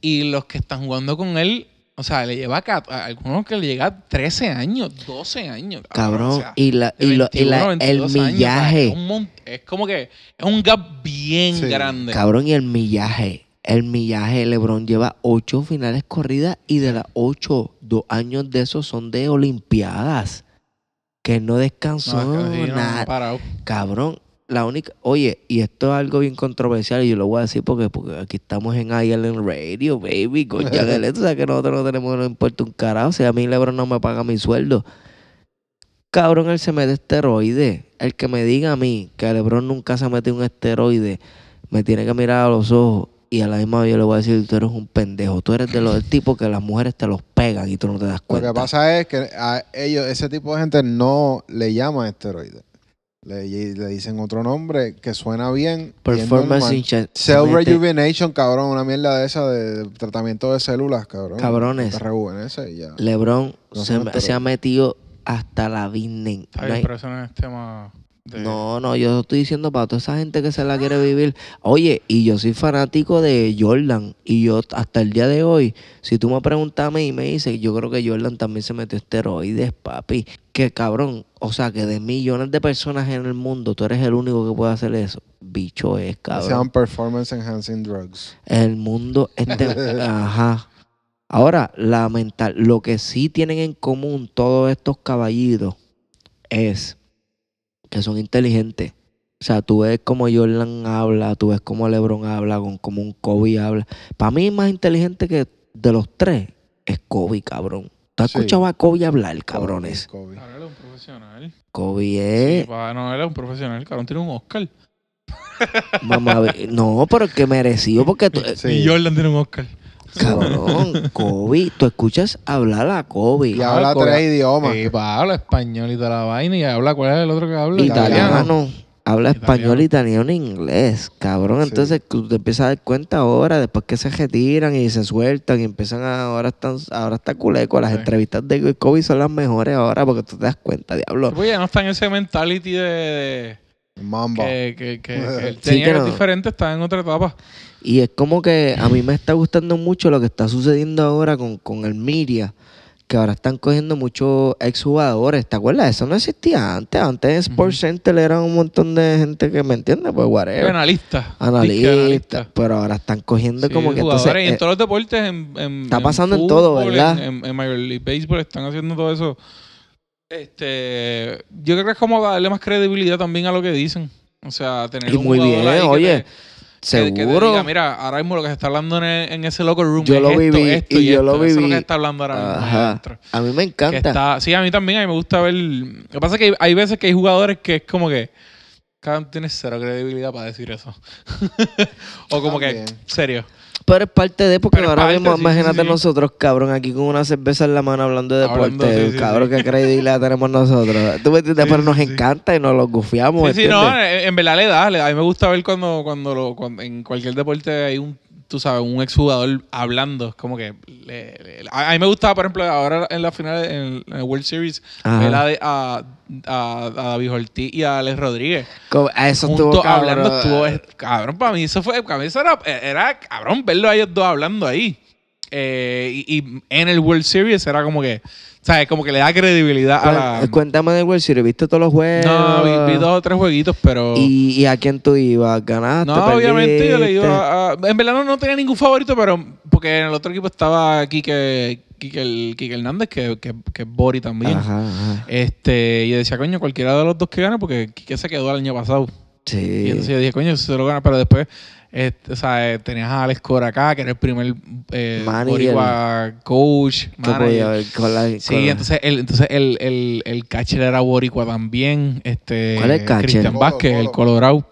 S3: y los que están jugando con él, o sea, le lleva a, a algunos que le llega a 13 años, 12 años.
S2: Cabrón,
S3: o sea,
S2: y, la,
S3: de
S2: y, lo- y la-
S3: 21,
S2: el
S3: 22 años, o sea,
S2: millaje.
S3: es, un es como que es un gap bien
S4: Sí.
S3: grande.
S2: Cabrón, y el millaje. El millaje, LeBron lleva ocho finales corridas y de las ocho, dos años de esos son de Olimpiadas. Que no descansó
S3: No, es que sí, no,
S2: nada. Cabrón, la única. Oye, y esto es algo bien controversial y yo lo voy a decir porque, porque aquí estamos en Island Radio, baby. Con Jack tú sabes que nosotros no tenemos, no importa un carajo. Si a mí LeBron no me paga mi sueldo. Cabrón, él se mete esteroide. El que me diga a mí que LeBron nunca se mete un esteroide, me tiene que mirar a los ojos y a la misma vez yo le voy a decir, tú eres un pendejo. Tú eres de los del tipo que las mujeres te los pegan y tú no te das
S4: Lo
S2: cuenta.
S4: que pasa es que a ellos, ese tipo de gente no le llaman esteroides. Le, le dicen otro nombre que suena bien.
S2: Performance enhancement.
S4: Cell Rejuvenation, cabrón, una mierda de esa de, de tratamiento de células, cabrón.
S2: Cabrones.
S4: Rejuvenece y ya.
S2: LeBron
S4: No
S2: se, ha metido hasta la Disney.
S3: Está
S2: No, hay-
S3: pero eso no es tema de...
S2: no, no, yo estoy diciendo para toda esa gente que se la quiere vivir. Oye, y yo soy fanático de Jordan. Y yo hasta el día de hoy, si tú me preguntas a mí y me dices, yo creo que Jordan también se metió esteroides, papi. Que cabrón, o sea, que de millones de personas en el mundo, tú eres el único que puede hacer eso. Bicho es, cabrón.
S4: llaman Performance Enhancing Drugs.
S2: El mundo este, [LAUGHS] ajá. Ahora, la mental, lo que sí tienen en común todos estos caballitos es que son inteligentes. O sea, tú ves como Jordan habla, tú ves como LeBron habla, con como un Kobe habla. Para mí, más inteligente que de los tres es Kobe, cabrón. ¿Tú has
S4: Sí.
S2: escuchado a Kobe hablar, cabrones?
S4: Kobe.
S3: Claro, él es un profesional.
S2: Kobe
S3: Sí,
S2: es.
S3: pa, no, él es un profesional. Cabrón, tiene un Oscar.
S2: mamá, no, pero que merecido porque tú, [LAUGHS]
S4: Sí.
S3: Y Jordan tiene un Oscar.
S2: Cabrón, Kobe, tú escuchas hablar a Kobe.
S4: Y habla
S3: Kobe.
S4: tres idiomas.
S3: Sí, pa, habla español y toda la vaina. Y habla, ¿cuál es el otro que habla?
S2: italiano. Habla español,
S3: Italiano.
S2: italiano e inglés, cabrón.
S4: Sí.
S2: Entonces tú te empiezas a dar cuenta ahora, después que se retiran y se sueltan y empiezan a, ahora están, ahora está culeco. Las
S3: Sí.
S2: entrevistas de Kobe son las mejores ahora porque tú te das cuenta, diablo.
S3: Pues ya no está en ese mentality de, de-
S4: Mamba.
S3: que, que, que, [LAUGHS] que él tenía
S2: que no.
S3: diferente, está en otra etapa.
S2: Y es como que a mí me está gustando mucho lo que está sucediendo ahora con, con el media, que ahora están cogiendo muchos exjugadores. ¿Te acuerdas? Eso no existía antes. Antes en Sports Center eran un montón de gente que me entiende, pues whatever.
S3: Analista.
S2: Analistas,
S3: analista.
S2: pero ahora están cogiendo
S3: Sí,
S2: como que
S3: jugadores,
S2: entonces,
S3: y en
S2: eh,
S3: todos los deportes, en, en-
S2: está pasando en todo, ¿verdad?
S3: En, en- Major League Baseball están haciendo todo eso. Este, yo creo que es como darle más credibilidad también a lo que dicen. O sea, tener
S2: Y
S3: un
S2: muy
S3: jugador
S2: bien, oye,
S3: te- que- que te
S2: seguro.
S3: diga, mira, ahora mismo lo que se está hablando en, el- en ese locker room
S2: Yo
S3: es
S2: lo
S3: esto,
S2: viví,
S3: esto
S2: y yo lo
S3: esto. Eso es lo
S2: viví.
S3: que se está hablando ahora
S2: Ajá. A mí me encanta.
S3: está- sí, a mí también, a mí me gusta ver. Lo que pasa es que hay, veces que hay jugadores que es como que. Cabrón, tienes cero credibilidad para decir eso. [LAUGHS] o como
S4: También.
S3: que, serio.
S2: Pero es parte de, porque
S3: Pero
S2: ahora
S3: parte,
S2: mismo,
S3: sí,
S2: imagínate
S3: sí,
S2: nosotros, cabrón, aquí con una cerveza en la mano hablando de deporte.
S3: Hablando, sí,
S2: cabrón, qué credibilidad tenemos nosotros. Tú me entiendes, pero nos encanta y nos lo gufiamos.
S3: Sí, sí, no, en, en verdad le da, le da. A mí me gusta ver cuando, cuando, lo, cuando en cualquier deporte hay un, tú sabes, un exjugador hablando. Como que. le- le- a, a mí me gustaba, por ejemplo, ahora en la final, en, en el World Series, ver a, a, a, David Ortiz y a Alex Rodríguez.
S2: Como- a eso
S3: juntos
S2: estuvo cabrón.
S3: hablando, estuvo. es- Cabrón, para mí eso fue. Para mí eso era, era cabrón verlo a ellos dos hablando ahí. Eh, y, y en el World Series era como que. ¿Sabes? Como que le da credibilidad a la.
S2: Cuen- Cuéntame del World Series, ¿viste todos los juegos?
S3: No, vi, vi dos o tres jueguitos, pero.
S2: ¿Y, y a quién tú ibas? ¿Ganaste?
S3: No, obviamente yo le iba a, En verdad no, no tenía ningún favorito, pero porque en el otro equipo estaba Quique, Quique, el- Quique Hernández, que, que, que es Bori también.
S2: Ajá, ajá.
S3: Este, y yo decía, coño, cualquiera de los dos que gane, porque Quique se quedó el año pasado. Y
S2: Sí.
S3: entonces yo dije, coño, se lo gana, pero después, este, o sea, eh, tenías a Alex Cora acá, que era el primer eh, boricua coach,
S2: ¿Qué podía
S3: manager.
S2: haber con la-
S3: Sí, entonces el, entonces el, el, el catcher era boricua también. Este,
S2: ¿Cuál es el catcher?
S3: Cristian
S4: Colo,
S3: Vázquez, el
S4: Colo.
S3: Colorado.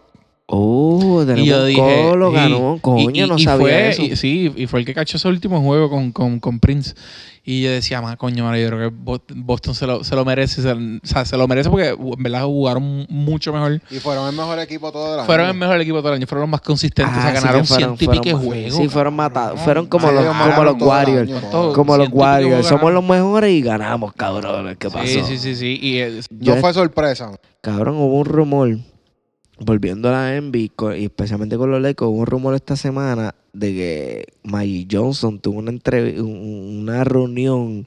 S2: Oh, tenemos
S3: Y yo dije.
S2: colo, ganó. Coño,
S3: y- y-
S2: no
S3: y
S2: sabía
S3: fue-
S2: eso.
S3: y- sí, y fue el que cachó ese último juego con, con, con Prince. Y yo decía, más coño, yo creo que Bo- Boston se lo, se lo merece. Se, o sea, se lo merece porque en verdad jugaron mucho mejor.
S4: Y fueron el mejor equipo todo el año.
S3: Fueron el mejor equipo todo el año, fueron los más consistentes. o sea,
S2: Ah, sí
S3: ganaron
S2: fueron-
S3: ciento y pique juegos.
S2: Sí, fueron matados.
S3: cabrón.
S2: Fueron como
S4: Sí,
S2: los, como los Warriors.
S4: año,
S3: todo.
S2: Como los Warriors. Somos los mejores y ganamos, cabrones. ¿Qué pasó?
S3: Sí, sí, sí, sí. Y, eh,
S4: No
S2: Yo-
S4: fue sorpresa.
S2: Cabrón, hubo un rumor. Volviendo a la co- y especialmente con los Lakers, hubo un rumor esta semana de que Maggie Johnson tuvo una, una reunión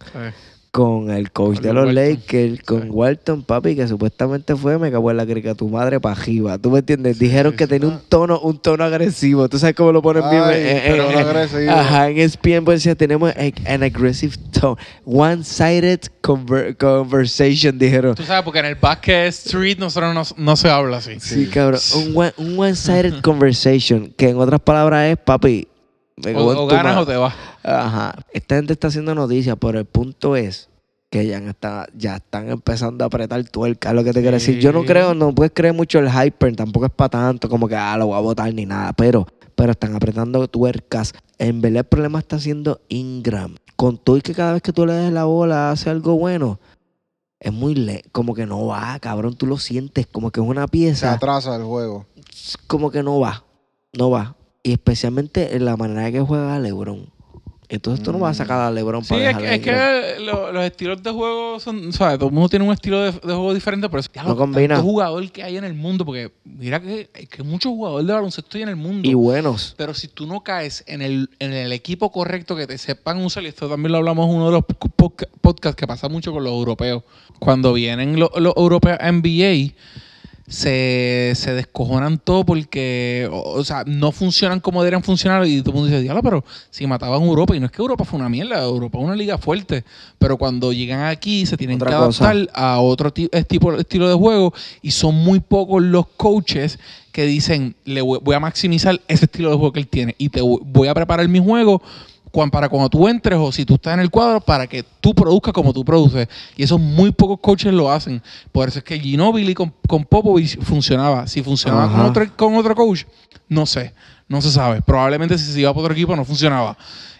S2: con el coach
S3: Con
S2: de
S3: los Walton.
S2: Lakers, con
S3: Sí.
S2: Walton, papi, que supuestamente fue, me cago en la crica, tu madre pa' arriba. ¿Tú me entiendes? Dijeron
S3: sí,
S2: que tenía un tono, un tono agresivo. ¿Tú sabes cómo lo ponen bien?
S4: Pero
S2: en-
S4: agresivo.
S2: Ajá, en ESPN pues, decía, tenemos a- an aggressive tone. One-sided conver- conversation, dijeron.
S3: Tú sabes, porque en el basket street nosotros no, no se habla así.
S2: Sí, cabrón. Un, one- un one-sided conversation, que en otras palabras es, papi, me
S3: O, ganas o te vas.
S2: Ajá. Esta gente está haciendo noticias, pero el punto es que ya, está, ya están empezando a apretar tuerca, lo que te quiero decir. Yo no creo, no puedes creer mucho el hyper, tampoco es para tanto, como que, ah, lo voy a votar ni nada, pero, pero están apretando tuercas. En verdad el problema está siendo Ingram. Con todo y que cada vez que tú le des la bola hace algo bueno, es muy le como que no va, cabrón, tú lo sientes, como que es una
S4: Se
S2: pieza
S4: atrasa el juego.
S2: como que no va, no va. Y especialmente en la manera que juega LeBron. Entonces tú no vas a sacar a LeBron
S3: Sí,
S2: para
S3: es que, es que lo- los estilos de juego son, ¿sabes? Todo el mundo tiene un estilo de, de juego diferente, pero es ya
S2: No
S3: lo-
S2: combina.
S3: jugador que hay en el mundo, porque mira que, que muchos jugadores de baloncesto hay en el mundo.
S2: Y buenos.
S3: Pero si tú no caes en el, en el equipo correcto que te sepan usar, y esto también lo hablamos en uno de los podca- podcasts que pasa mucho con los europeos, cuando vienen los, los europeos NBA, se, se descojonan todo porque, o, o sea, no funcionan como deberían funcionar y todo el mundo dice, diablo, pero si mataban a Europa, y no es que Europa fue una mierda, Europa es una liga fuerte, pero cuando llegan aquí se tienen
S2: Otra
S3: que
S2: cosa.
S3: adaptar a otro tipo, estilo de juego y son muy pocos los coaches que dicen, le voy, voy a maximizar ese estilo de juego que él tiene y te voy- a preparar mi juego para cuando tú entres o si tú estás en el cuadro para que tú produzcas como tú produces. Y eso muy pocos coaches lo hacen. Por eso es que Ginobili con, con Popovich funcionaba. Si funcionaba con otro, con otro coach, no sé. No se sabe. Probablemente si se iba por otro equipo no funcionaba.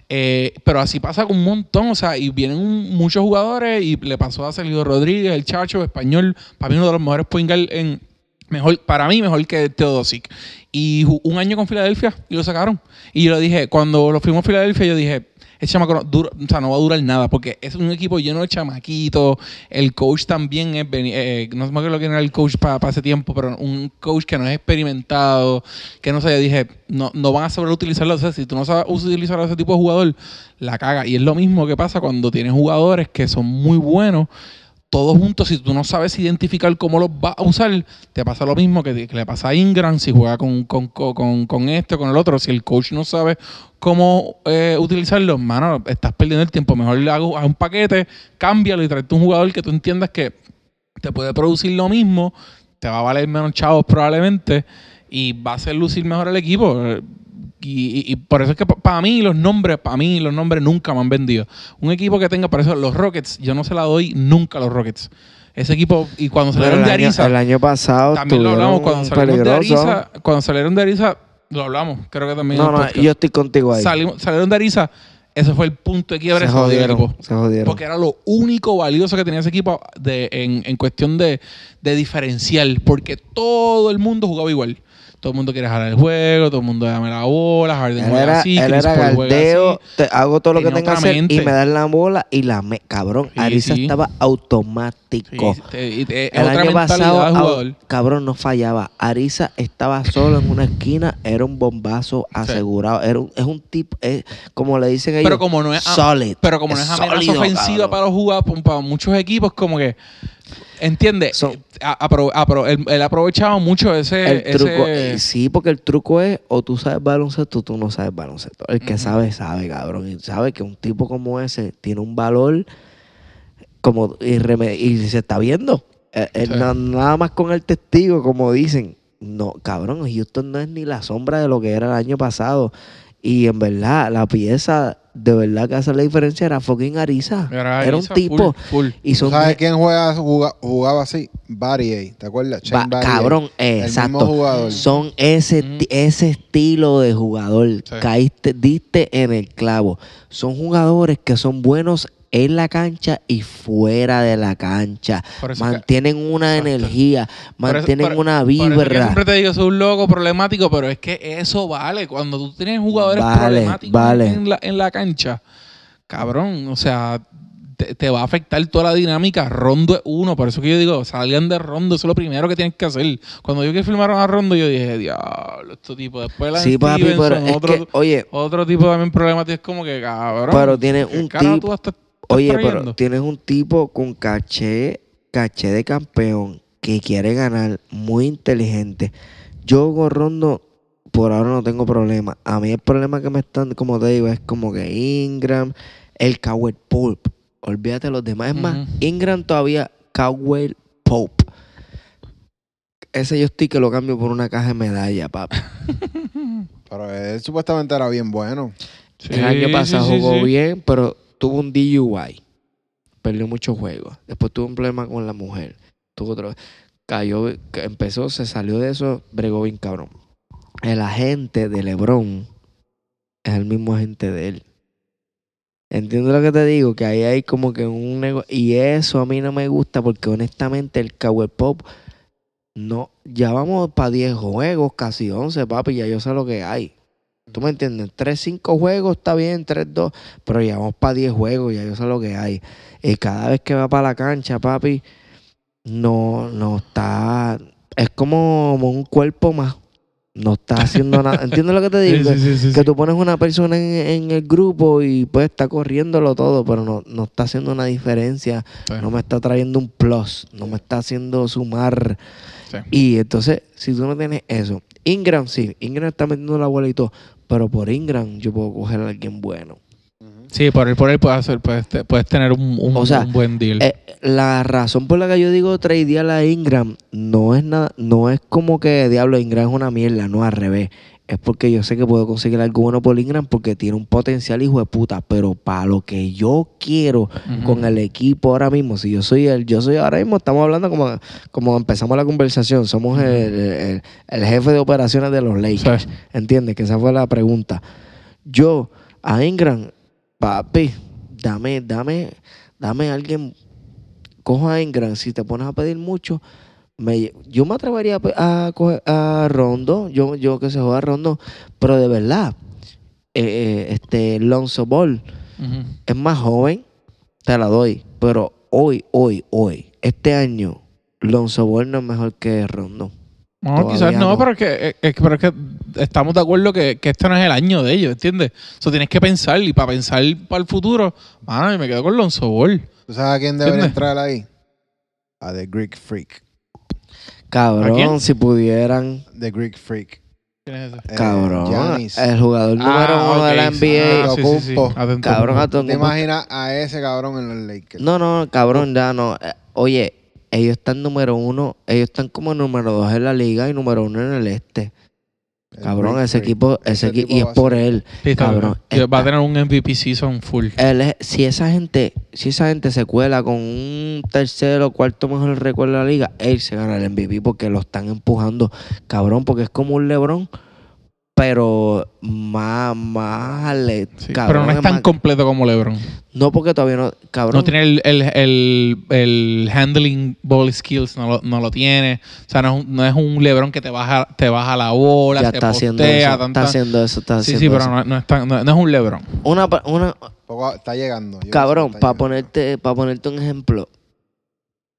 S3: Eh, pero así pasa con un montón, o sea, y vienen un- muchos jugadores y le pasó a Sergio Rodríguez, el Chacho, español, para mí uno de los mejores point en mejor para mí mejor que Teodosic. Y un año con Filadelfia y lo sacaron. Y yo le dije, cuando lo fuimos Filadelfia, yo dije, ese chamaco no, o sea, no va a durar nada porque es un equipo lleno de chamaquitos. El coach también es, veni- eh, no sé más lo que era el coach para ese tiempo, pero un coach que no es experimentado, que no sé, yo dije, no, no van a saber utilizarlo. O sea, si tú no sabes utilizar a ese tipo de jugador, la caga. Y es lo mismo que pasa cuando tienes jugadores que son muy buenos todos juntos, si tú no sabes identificar cómo los vas a usar, te pasa lo mismo que, le pasa a Ingram si juega con, con, con, con este con el otro. Si el coach no sabe cómo eh, utilizarlo, mano, estás perdiendo el tiempo. Mejor le hago a un paquete, cámbialo y tráete un jugador que tú entiendas que te puede producir lo mismo, te va a valer menos chavos probablemente y va a hacer lucir mejor el equipo. Y, y- y por eso es que para mí los nombres, para mí los nombres nunca me han vendido. Un equipo que tenga, por eso los Rockets, yo no se la doy nunca a los Rockets. Ese equipo, y cuando salieron de
S2: año,
S3: Ariza,
S2: el año pasado
S3: también lo hablamos, cuando salieron de. Ariza, cuando salieron de Ariza, lo hablamos, creo que también.
S2: No, no, yo estoy contigo ahí.
S3: Salimos- salieron de Ariza, ese fue el punto de quiebre
S2: se jodieron,
S3: equipo.
S2: se jodieron.
S3: Porque era lo único valioso que tenía ese equipo de, en, en cuestión de, de diferencial. Porque todo el mundo jugaba igual. Todo el mundo quiere jalar el juego, todo el mundo dame la bola, Harden
S2: Él
S3: juega
S2: era,
S3: así,
S2: él
S3: Chris
S2: era
S3: Paul
S2: galdeo,
S3: así.
S2: te hago todo lo que tenga que hacer y me dan la bola y la me... Cabrón,
S3: Sí,
S2: Ariza
S3: sí.
S2: estaba automático.
S3: Sí, te- y te- es
S2: El
S3: otra
S2: año pasado, cabrón, no fallaba. Ariza estaba solo en una esquina, era un bombazo asegurado. Era un- es un tipo, es, como le dicen ellos,
S3: Pero como no es,
S2: solid.
S3: pero como no es amenaza
S2: sólido,
S3: ofensiva
S2: cabrón.
S3: para los jugadores, para muchos equipos, como que, ¿entiendes? Apro- apro- él, él aprovechaba mucho ese...
S2: El truco,
S3: ese-
S2: eh, sí, porque el truco es o tú sabes baloncesto o tú no sabes baloncesto. El que sabe, sabe, cabrón. Y sabe que un tipo como ese tiene un valor como y se está viendo. Eh, eh,
S3: Sí.
S2: nada más con el testigo, como dicen. No, cabrón, Houston no es ni la sombra de lo que era el año pasado. Y en verdad, la pieza de verdad que hace la diferencia era fucking Ariza.
S3: Era
S2: Era, un tipo.
S3: full, full.
S2: Y
S4: ¿Tú
S2: son
S4: ¿Sabes quién juega, juga- jugaba así? Barry ¿te acuerdas? Battier.
S2: cabrón, eh,
S4: El
S2: exacto.
S4: mismo jugador.
S2: Son ese, ese estilo de jugador.
S3: Sí.
S2: Caíste, diste en el clavo. Son jugadores que son buenos en la cancha y fuera de la cancha.
S3: Es que-
S2: Mantienen una energía,
S3: eso-
S2: mantienen
S3: por-
S2: una
S3: es que
S2: vibra.
S3: siempre te digo, soy un loco problemático, pero es que eso vale. Cuando tú tienes jugadores
S2: Vale,
S3: problemáticos
S2: vale.
S3: En, la, en la cancha, cabrón, o sea, te, te va a afectar toda la dinámica. Rondo es uno, por eso que yo digo, salgan de Rondo, eso es lo primero que tienen que hacer. Cuando yo que filmaron a Rondo, yo dije, diablo, este tipo. Después la
S2: Sí, papi, pero es
S3: otro,
S2: que, oye,
S3: otro tipo también problemático es como que, cabrón.
S2: Pero tiene
S3: ¿qué
S2: un tipo-
S3: tú vas a estar- estás
S2: oye,
S3: trayendo?
S2: pero tienes un tipo con caché, caché de campeón que quiere ganar, muy inteligente. Yo con Rondo, por ahora no tengo problema. A mí el problema que me están, como te digo, es como que Ingram, el Cowell Pope. Olvídate de los demás. Es más. Ingram todavía, Cowell Pope. Ese yo estoy que lo cambio por una caja de medalla, papi. [LAUGHS]
S4: Pero él supuestamente era bien bueno.
S3: Sí,
S2: el año
S3: sí,
S2: pasado
S3: sí,
S2: jugó
S3: sí.
S2: bien, pero tuvo un DUI. Perdió muchos juegos. Después tuvo un problema con la mujer. Tuvo otro. Cayó, empezó, se salió de eso, bregó bien cabrón. El agente de LeBron es el mismo agente de él. Entiendo lo que te digo, que ahí hay como que un negocio. Y eso a mí no me gusta porque honestamente el Cowboy Pop no. Ya vamos para 10 juegos, casi 11, papi, ya yo sé lo que hay. ¿Tú me entiendes? 3, 5 juegos está bien, 3, 2, pero ya vamos para 10 juegos, ya yo sé lo que hay. Y cada vez que va para la cancha, papi, no, no está. Es como un cuerpo más. No está haciendo nada. ¿Entiendes lo que te [LAUGHS] digo?
S3: Sí, sí, sí,
S2: que tú pones una persona en, en el grupo y pues está corriéndolo todo, pero no, no está haciendo una diferencia, no me está trayendo un plus, no me está haciendo sumar. Y entonces, si tú no tienes eso, Ingram sí, Ingram está metiendo la bola y todo, pero por Ingram yo puedo coger a alguien bueno.
S3: Sí, por él, por él puedes, hacer, puedes, puedes tener un, un-
S2: O sea,
S3: un buen deal.
S2: Eh, la razón por la que yo digo tradear a Ingram no es nada, no es como que diablo Ingram es una mierda, no al revés. Es porque yo sé que puedo conseguir algo bueno por Ingram porque tiene un potencial hijo de puta, pero para lo que yo quiero con el equipo ahora mismo, si yo soy el, yo soy ahora mismo, estamos hablando como, como empezamos la conversación, somos el, el- el jefe de operaciones de los Lakers.
S3: Sí.
S2: ¿Entiendes? Que esa fue la pregunta. Yo, a Ingram, papi, dame, dame, dame a alguien, cojo a Ingram, si te pones a pedir mucho, me, yo me atrevería a, coger a Rondo, yo, yo que se juega a Rondo, pero de verdad, eh, eh, este Lonzo Ball es más joven, te la doy, pero hoy, hoy, hoy, este año, Lonzo Ball no es mejor que Rondo.
S3: No,
S2: Todavía
S3: quizás no,
S2: no.
S3: pero es que, es- que- pero es que estamos de acuerdo que, que este no es el año de ellos, ¿entiendes? Eso tienes que pensar y para pensar para el futuro, mano, me quedo con Lonzo Ball.
S4: ¿Tú sabes a quién
S3: ¿Entiendes?
S4: entrar ahí? A The Greek Freak.
S2: Cabrón, si pudieran,
S4: The Greek Freak.
S3: ¿Quién es ese?
S4: Eh,
S2: cabrón,
S4: Giannis.
S2: el jugador número uno de la NBA.
S3: ah, sí, sí, sí.
S2: Cabrón, a todo
S4: ¿Te imaginas a ese cabrón en los Lakers?
S2: No, no, cabrón, ya no. Eh, Oye, ellos están número uno, ellos están como número dos en la liga y número uno en el este. Cabrón, ese equipo, ese equi-
S4: tipo
S2: y es por él.
S3: Sí,
S2: cabrón.
S3: Va a tener un MVP season full.
S2: Él es- si esa gente, si esa gente se cuela con un tercero o cuarto mejor récord de la liga, él se gana el MVP porque lo están empujando, cabrón, porque es como un LeBron, pero más, más ale-
S3: Sí,
S2: cabrón,
S3: pero no es tan
S2: más-
S3: completo como LeBron.
S2: no porque todavía no, cabrón.
S3: No tiene el, el, el, el handling ball skills, no lo, no lo tiene. O sea, no es un, no es un LeBron que te baja, te baja la bola,
S2: ya
S3: te
S2: está haciendo eso,
S3: tanta-
S2: está haciendo eso, está
S3: Sí,
S2: haciendo
S3: sí, pero
S2: eso.
S3: no, no es tan- no- no es un LeBron.
S2: Una, una,
S4: Poco- está llegando. yo
S2: Cabrón, para ponerte, para ponerte un ejemplo,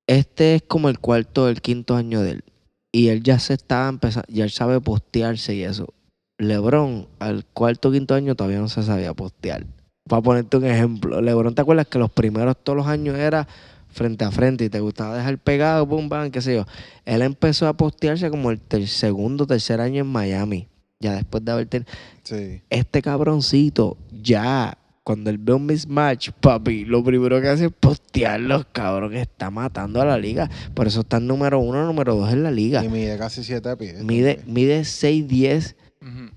S2: este es como el cuarto o el quinto año de él. Y él ya se está empezando, ya él sabe postearse y eso. Lebron, al cuarto o quinto año todavía no se sabía postear. Para ponerte un ejemplo, Lebron, ¿te acuerdas que los primeros todos los años era frente a frente y te gustaba dejar pegado, pum, bam, qué sé yo? Él empezó a postearse como el ter- segundo, tercer año en Miami. Ya después de haber tenido
S4: Sí.
S2: este cabroncito ya, cuando él ve un mismatch, papi, lo primero que hace es postearlo, cabrón, que está matando a la liga. Por eso está en número uno, número dos en la liga.
S4: Y mide casi 7 pies.
S2: Mide, mide 6'10.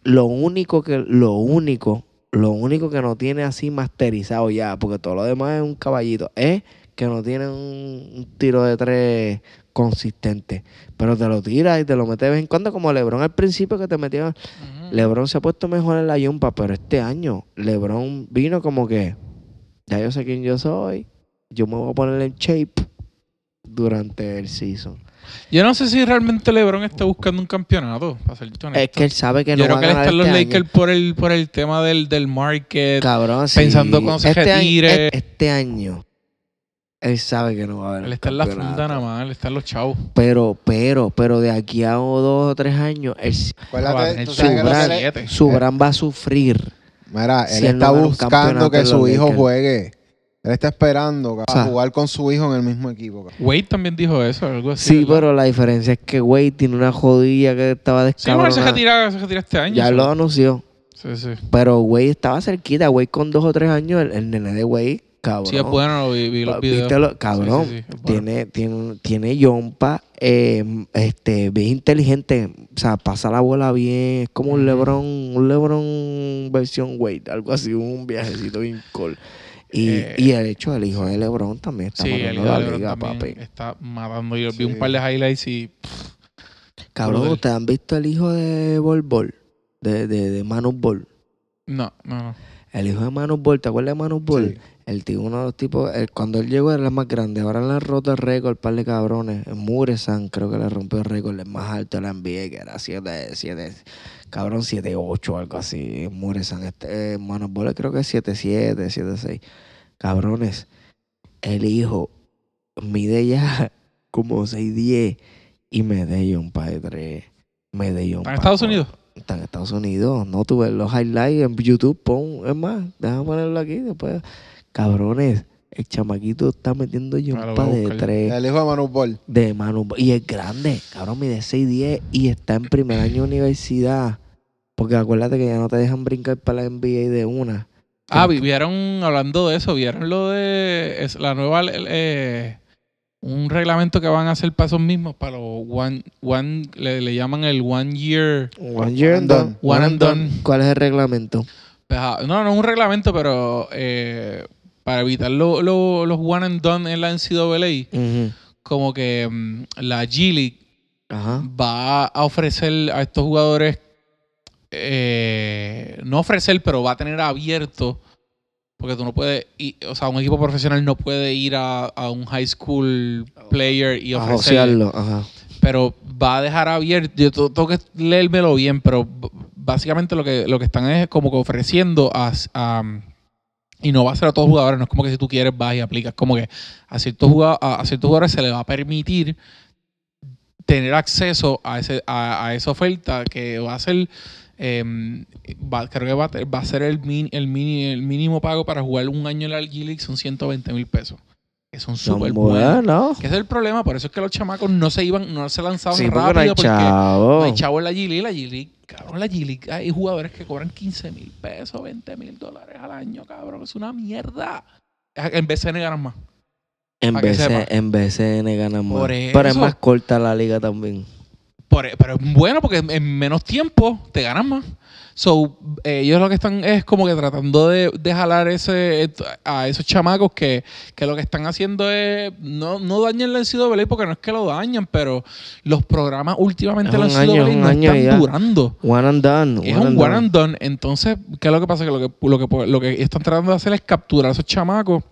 S2: Lo único que, lo único, lo único que no tiene así masterizado ya, porque todo lo demás es un caballito, es que no tiene un, un tiro de tres consistente. Pero te lo tira y te lo mete de vez en cuando, como Lebron al principio que te metía
S3: Ujú.
S2: LeBron se ha puesto mejor en la yumpa, pero este año LeBron vino como que ya yo sé quién yo soy, yo me voy a poner en shape durante el season.
S3: Yo no sé si realmente LeBron está buscando un campeonato, para ser honesto.
S2: Es que él sabe que
S3: Yo
S2: no
S3: creo
S2: va a
S3: que él
S2: ganar
S3: está en los
S2: este
S3: Lakers
S2: año.
S3: por el, por el tema del, del market.
S2: Cabrón, sí.
S3: pensando cuando se
S2: este
S3: retire.
S2: Año, este año, él sabe que no va a haber
S3: Él está en la funda nada más, él está en los chavos.
S2: Pero, pero, pero de aquí a dos o tres años, él,
S4: Acuérdate,
S3: Su
S2: gran- su gran va a sufrir.
S4: Mira,
S2: Si
S4: él
S2: él no
S4: está buscando que su hijo juegue. Él está esperando
S2: O
S4: a
S2: sea,
S4: jugar con su hijo en el mismo equipo. cabrón.
S3: Wade también dijo eso, algo así.
S2: Sí,
S3: ¿verdad?
S2: pero la diferencia es que Wade tiene una jodilla que estaba
S3: Sí, bueno, se
S2: descabronada.
S3: retira, se retira este año.
S2: ya lo anunció.
S3: Sí, sí.
S2: Pero Wade estaba cerquita. Wade con dos o tres años, el, el nene de Wade, cabrón.
S3: Sí, es bueno, lo vi, vi los
S2: ¿Viste
S3: videos.
S2: lo- cabrón,
S3: Sí, sí, sí, es bueno.
S2: tiene, tiene, tiene yompa, eh, este, bien inteligente, o sea, pasa la bola bien, es como un. Lebron, un Lebron versión Wade, algo así, un viajecito bien cool. Y,
S3: Eh,
S2: y el hecho del hijo de Lebron también está
S3: Sí,
S2: matando la
S3: LeBron
S2: liga,
S3: también
S2: papi.
S3: está matando. Yo vi un par de highlights y...
S2: Cabrón. ¿ustedes han visto el hijo de Bol Bol? De, de, de Manu Bol.
S3: No, no, no.
S2: El hijo de Manu Bol, ¿te acuerdas de Manu Bol?
S4: Sí.
S2: El tío, uno de los tipos, él- cuando él llegó era el más grande, ahora le han roto el récord, par de cabrones. Muresan creo que le rompió el récord, el más alto de la NBA, que era 7, 7, cabrón, 7, 8, algo así. Muresan, este, eh, Manu Bol creo que es 7, 7, 7, 6. Cabrones, el hijo mide ya [LAUGHS] como 6, 10 y mede un pa' de 3. Mede un
S3: ¿Está en Estados Unidos?
S2: Está en Estados Unidos. No tuve los highlights en YouTube. Pon, es más, déjame ponerlo aquí después. Cabrones, el chamaquito está metiendo
S3: Ah, lo
S2: yumpa
S3: voy a
S2: de tres
S4: El hijo de Manu Ball.
S2: de Manu. Y es grande, cabrón, mide 6'10 y está en primer año de universidad. Porque acuérdate que ya no te dejan brincar para la NBA de una.
S3: Ah, vi- vieron, hablando de eso, vieron lo de es la nueva, eh, un reglamento que van a hacer para esos mismos, para los one, one le, le llaman el one year.
S2: One year and done.
S3: One and done.
S2: ¿Cuál es el reglamento?
S3: Pues, ah, No, no es un reglamento, pero eh, para evitar lo- lo- los one and done en la NCAA,
S2: Ujú.
S3: como que mm, la G League
S2: Ajá.
S3: va a ofrecer a estos jugadores, eh, no ofrecer, pero va a tener abierto, porque tú no puedes, ir- o sea, un equipo profesional no puede ir a, a un high school player y
S2: Ajá.
S3: pero va a dejar abierto, yo tengo que leérmelo bien, pero básicamente lo que, lo que están es como que ofreciendo a, a- y no va a ser a todos los jugadores, no es como que si tú quieres vas y aplicas, como que a ciertos jugadores, a ciertos jugadores se les va a permitir tener acceso a ese a, a esa oferta que va a ser eh, va- creo que va a, va a ser el, min- el, mini, el mínimo pago para jugar un año en la G League son 120 mil pesos que son súper
S2: No,
S3: buenos
S2: bueno.
S3: que ese es el problema, por eso es que los chamacos no se iban, no se lanzaban
S2: Sí, porque no hay
S3: rápido porque
S2: chavo.
S3: no hay chavo en la G League, la G League, cabrón, la G League, hay jugadores que cobran 15 mil pesos, 20 mil dólares al año, cabrón, es una mierda. En BCN ganan más.
S2: En BC, en BCN ganan más. Pero es más corta la liga también.
S3: Por- e, pero es bueno porque en- en menos tiempo te ganan más. So, eh, ellos lo que están es como que tratando de, de jalar ese, a esos chamacos que, que lo que están haciendo es no, no dañan la NCAA porque no es que lo dañan, pero los programas últimamente la NCAA no están
S2: ya.
S3: durando.
S2: One and done.
S3: Es un one and done. Entonces, ¿qué es lo que pasa? Que lo que, lo que, lo que están tratando de hacer es capturar a esos chamacos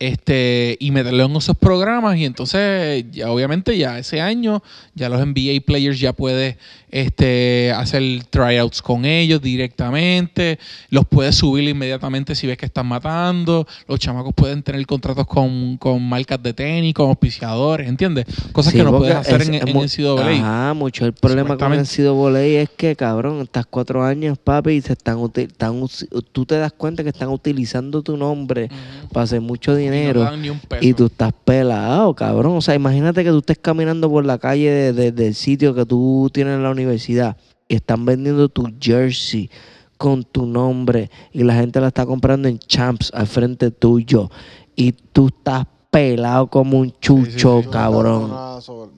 S3: este, y meterlos en esos programas. Y entonces, ya, obviamente, ya ese año, ya los NBA players ya puede este, hacer tryouts con ellos directamente. Los puedes subir inmediatamente si ves que están matando. Los chamacos pueden tener contratos con, con marcas de tenis, con auspiciadores, ¿entiendes? Cosas
S2: Sí,
S3: que no puedes hacer
S2: es-
S3: en, en
S2: mu-
S3: NCAA.
S2: Ajá, mucho el problema con. NCAA es que, cabrón, estás cuatro años, papi, y se están, están tú te das cuenta que están utilizando tu nombre para hacer mucho
S3: no
S2: dinero
S3: dan ni un peso.
S2: y tú estás pelado, cabrón. O sea, imagínate que tú estés caminando por la calle de- de- del sitio que tú tienes en la universidad y están vendiendo tu jersey con tu nombre y la gente la está comprando en champs al frente tuyo y tú estás pelado como un chucho,
S3: sí.
S2: cabrón.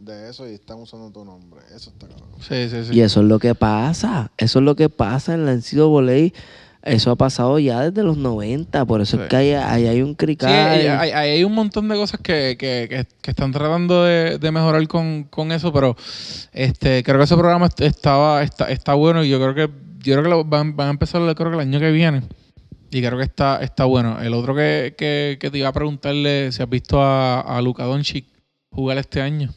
S4: de eso y están usando tu nombre. Eso está cabrón.
S3: Sí, sí, sí.
S2: Y eso es lo que pasa. Eso es lo que pasa en la NCAA. Eso ha pasado ya desde los 90. Por eso
S3: Sí.
S2: es que ahí, ahí hay un
S3: Sí,
S2: crical.
S3: hay, hay- hay un montón de cosas que, que- que- que están tratando de, de mejorar con, con eso, pero este creo que ese programa est- estaba está, está bueno y yo creo que yo creo que lo van, van a empezar creo que el año que viene y creo que está está bueno. El otro que, que, que te iba a preguntarle si has visto a, a Luka Doncic jugar este año.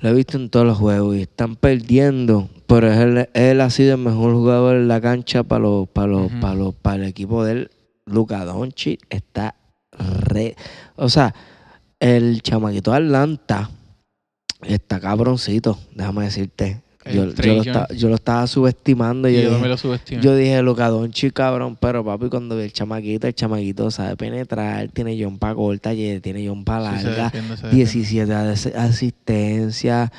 S2: Lo he visto en todos los juegos y están perdiendo. Pero él, él ha sido el mejor jugador en la cancha para los, para los, para los, para el equipo de él. Luka Doncic está re... O sea, el chamaquito de Atlanta está cabroncito, déjame decirte. Yo, yo, lo estaba, yo lo estaba subestimando. Y yo,
S3: yo
S2: dije,
S3: me lo subestimé.
S2: yo dije, Luca Doncic, cabrón, pero papi, cuando vi el chamaquito, el chamaquito sabe penetrar, tiene jumpa corta, tiene
S3: Sí, se
S2: larga,
S3: defiende.
S2: 17 as- asistencias,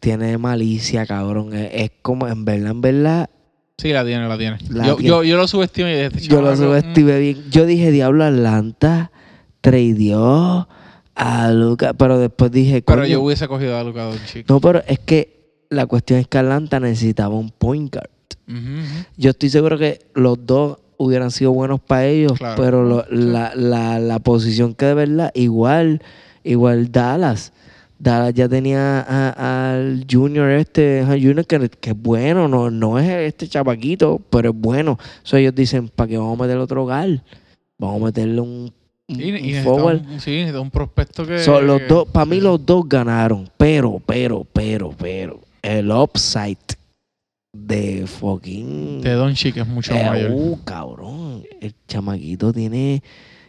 S2: tiene malicia, cabrón. Es, es como, en verdad, en verdad,
S3: Sí, la tiene, la tiene.
S2: La
S3: yo,
S2: tiene.
S3: Yo, yo lo subestimé este
S2: yo lo
S3: mm,
S2: subestimé bien. Yo dije, diablo, Atlanta tradeó a Luca, pero después dije,
S3: Pero yo hubiese cogido a Luka Doncic.
S2: no, pero es que la cuestión es que Atlanta necesitaba un point guard. Yo estoy seguro que los dos hubieran sido buenos para ellos,
S3: Claro.
S2: pero lo- la, la, la posición que de verdad, igual, igual Dallas. Dallas ya tenía al Junior este, a Junior que, que es bueno, no, no es este chapaquito, pero es bueno. So ellos dicen, ¿para qué vamos a meter otro gal? Vamos a meterle un, un-
S3: Y, y
S2: un forward.
S3: un, sí, un prospecto que...
S2: So, los
S3: que-
S2: dos, para mí los dos ganaron, pero, pero, pero, pero, el upside de fucking...
S3: De Doncic es mucho
S2: Eh,
S3: mayor.
S2: uh, cabrón. El chamaquito tiene.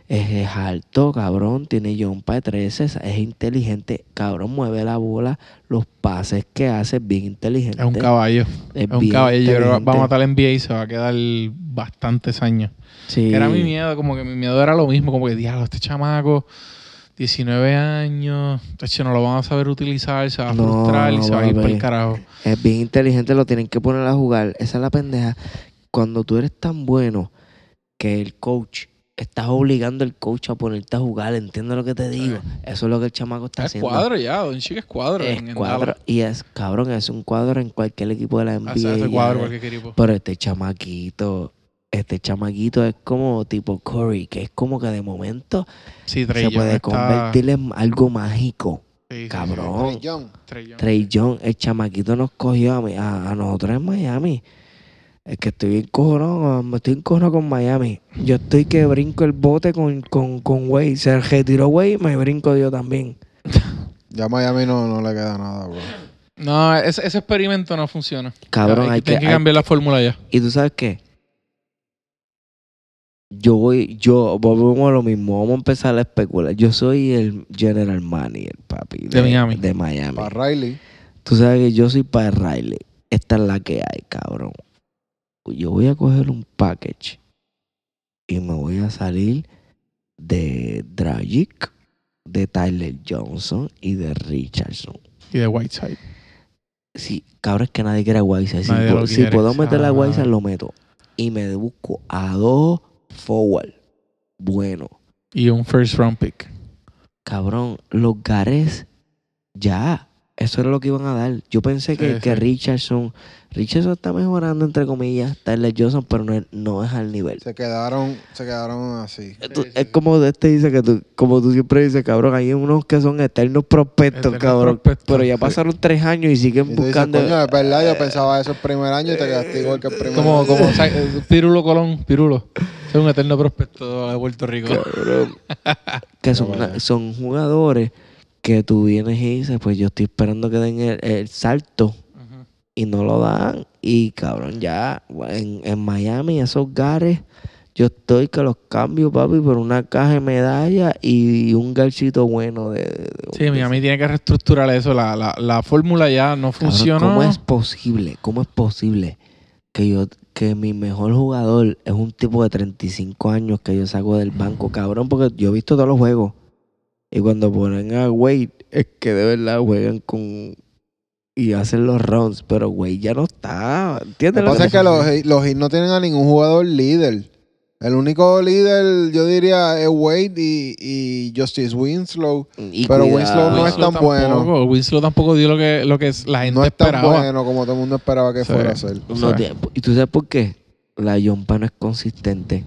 S2: Es, es alto, cabrón. Tiene jumpa de 13. Es, inteligente. Cabrón, mueve la bola. Los pases que hace es bien inteligente.
S3: Es un caballo.
S2: Es
S3: Es un caballo. Yo creo que va a matar la NBA y se va a quedar bastantes años.
S2: Sí.
S3: Era mi miedo, como que mi miedo era lo mismo, como que, diablo, este chamaco, 19 años, tacho, no lo van a saber utilizar, se va a
S2: No,
S3: frustrar y se va a ir para el carajo.
S2: Es bien inteligente. Lo tienen que poner a jugar. Esa es la pendeja. Cuando tú eres tan bueno que el coach. Estás obligando al coach a ponerte a jugar, entiendo lo que te digo. Eso es lo que el chamaco está
S3: Es
S2: haciendo.
S3: cuadro ya, Don Chico es cuadro.
S2: Es
S3: en-
S2: cuadro. Y es, cabrón, es un cuadro en cualquier equipo de la NBA. Ya
S3: cuadro cualquier equipo.
S2: Pero este chamaquito, este chamaquito es como tipo Curry, que es como que de momento
S3: Sí, Trey
S2: se
S3: Young
S2: puede
S3: está-
S2: convertir en algo mágico.
S3: sí, sí,
S2: cabrón.
S4: Trey Young.
S3: Trey Young.
S2: Trey Young, el chamaquito nos cogió a, mí- a, a nosotros en Miami. Es que estoy bien cojonado, me estoy encojonado con Miami. Yo estoy que brinco el bote con, con, con Wade. Se retiró Wade, me brinco yo también. [LAUGHS]
S4: Ya a Miami no, no le queda nada, bro.
S3: No, ese, ese experimento no funciona.
S2: Cabrón,
S3: hay,
S2: hay
S3: que, hay
S2: que-
S3: que cambiar la fórmula ya.
S2: Y tú sabes qué? Yo voy, yo, volvemos a lo mismo, vamos a empezar a especular. Yo soy el general manager, papi.
S3: De Miami.
S2: De Miami.
S4: Para Riley.
S2: Tú sabes que yo soy para Riley. Esta es la que hay, cabrón. Yo voy a coger un package y me voy a salir de Dragic, de Tyler Johnson y de Richardson.
S3: Y de Whiteside.
S2: Sí, cabrón, es que nadie quiere a Whiteside. Si,
S3: Nadie
S2: po-
S3: lo
S2: si
S3: quiere.
S2: puedo meter a. Whiteside, lo meto. Y me busco a dos forward. Bueno,
S3: Y un first round pick.
S2: cabrón, los Gares, ya. Eso era lo que iban a dar. Yo pensé que,
S3: Sí,
S2: que
S3: sí.
S2: Richardson, Richardson está mejorando, entre comillas, Tyler Johnson, pero no es, no es al nivel.
S4: Se quedaron, se quedaron así.
S2: Tú-
S3: sí,
S2: es
S3: sí.
S2: como este dice que tú, como tú siempre dices, cabrón, hay unos que son eternos prospectos,
S3: Eternos
S2: cabrón.
S3: prospectos,
S2: pero ya
S3: sí.
S2: pasaron tres años y siguen
S4: Y tú dices,
S2: buscando.
S4: coño, es verdad, yo pensaba eso el primer año y te quedaste igual que el primer
S3: Como,
S4: año.
S3: como eh, Pirulo Colón, Pirulo. Es un eterno prospecto de Puerto Rico.
S2: Cabrón. [LAUGHS] que son, una- son jugadores que tú vienes y dices, pues yo estoy esperando que den el, el salto y no lo dan. Y cabrón, ya en, en Miami, esos gares, yo estoy que los cambio, papi, por una caja de medalla y un garcito bueno de. de- de-
S3: Sí, Miami tiene que reestructurar eso. La, la, la fórmula ya no
S2: Cabrón,
S3: funcionó.
S2: ¿Cómo es posible? ¿Cómo es posible que yo que mi mejor jugador es un tipo de 35 años que yo saco del banco, cabrón? Porque yo he visto todos los juegos. Y cuando ponen a Wade, es que de verdad juegan con y hacen los rounds, pero Wade ya no está.
S4: Lo
S2: ¿Entiendes
S4: que
S2: lo
S4: pasa es
S2: que
S4: que los, los no tienen a ningún jugador líder. El único líder, yo diría, es Wade y, y Justice Winslow.
S2: Y
S4: pero
S2: cuidado.
S4: Winslow no es tan bueno.
S3: Winslow tampoco dio lo que, lo que la gente
S4: No es tan
S3: esperaba.
S4: bueno como todo el mundo esperaba que
S3: Sí.
S4: fuera a ser.
S2: No ¿Y tú sabes por qué? La Yompa no es consistente.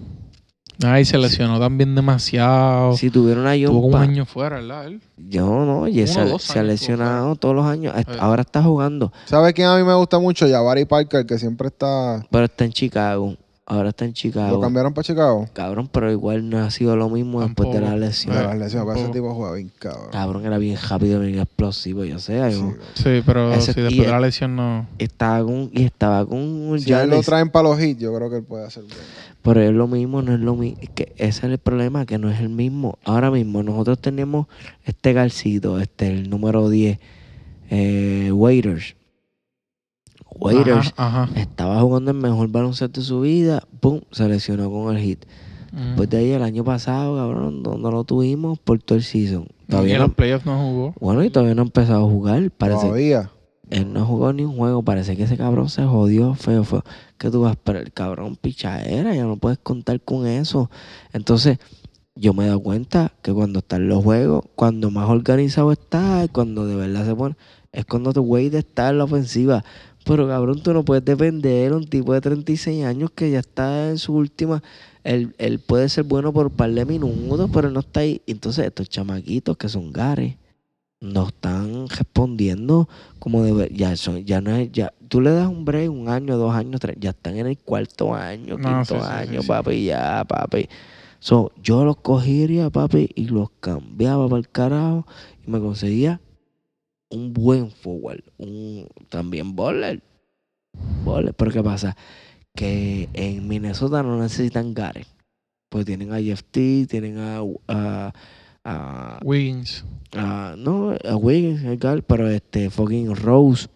S3: Ay, se lesionó también demasiado.
S2: Si tuviera una
S3: Tuvo como un
S2: Yompa,
S3: año fuera, ¿verdad? Él?
S2: yo no, y se, ha lesionado todos los años. Ahora está jugando.
S4: ¿Sabes quién a mí me gusta mucho? Jabari Parker, que siempre está...
S2: Pero está en Chicago. Ahora está en
S4: ¿Lo
S2: Chicago.
S4: cambiaron para Chicago?
S2: Cabrón, pero igual no ha sido lo mismo después de la lesión.
S4: De lesiones, pero ese tipo juega bien cabrón.
S2: Cabrón, era bien rápido, bien explosivo, yo sé.
S4: Sí,
S3: pero
S2: Ese-
S3: sí,
S2: y
S3: después de la lesión no.
S2: estaba con, y estaba con un
S4: Si él lo traen para los hits, yo creo que él puede hacer bien.
S2: pero es lo mismo, no es lo mismo. Que ese es el problema, que no es el mismo. Ahora mismo nosotros tenemos este Garcito, este, el número 10, eh, Waiters. Waiters
S3: Ajá, ajá.
S2: estaba jugando el mejor baloncesto de su vida, pum, se lesionó con el hit.
S3: Mm.
S2: Después de ahí, el año pasado, cabrón, no, no lo tuvimos por todo el season.
S3: y
S2: Todavía
S3: en
S2: no,
S3: los playoffs no jugó.
S2: bueno, y todavía no ha empezado a jugar. Parece,
S4: Todavía.
S2: Él no jugó ni un juego. Parece que ese cabrón se jodió feo, feo. Que tú vas, pero el cabrón pichadera, ya no puedes contar con eso. Entonces, yo me he dado cuenta que cuando están los juegos, cuando más organizado está, cuando de verdad se pone, es cuando tu Wade está en la ofensiva. Pero cabrón, tú no puedes depender de un tipo de 36 años que ya está en su última. Él, él puede ser bueno por un par de minutos, pero él no está ahí. Entonces, estos chamaquitos que son gares no están respondiendo como debe. Ya, son, ya no es. Ya, tú le das un break, un año, dos años, tres. Ya están en el cuarto año,
S3: No,
S2: quinto
S3: sí, sí, sí,
S2: año,
S3: sí.
S2: papi, ya, papi. So, yo los cogería, papi, y los cambiaba para el carajo y me conseguía un buen forward, un también bowler. Bowler. Pero ¿qué pasa? Que en Minnesota no necesitan Garen. Pues tienen a Jeff T, tienen a, a, a-
S3: Wiggins.
S2: a- no, a Wiggins, el pero este fucking Rose,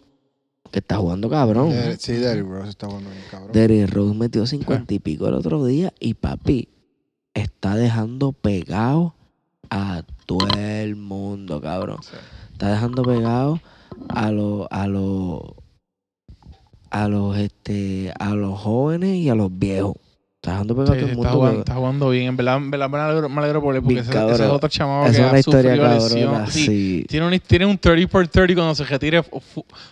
S2: que está jugando cabrón.
S4: Der- sí, Derrick Rose está jugando bien cabrón.
S2: Derrick Rose metió 50 y pico el otro día y papi está dejando pegado a todo el mundo, cabrón. Está dejando pegado a los a los a los este a los jóvenes y a los viejos. Está dejando pegado
S3: Sí,
S2: a todo el
S3: está, jugando,
S2: cabrón.
S3: está jugando bien. En verdad, en verdad me, alegro, me alegro por él, porque ese, ese es otro chamado
S2: Esa
S3: que
S2: es una
S3: ha
S2: historia
S3: sufrido
S2: cabrona,
S3: lesión. Sí,
S2: sí.
S3: Tiene, un, tiene un 30 por 30 cuando se retire.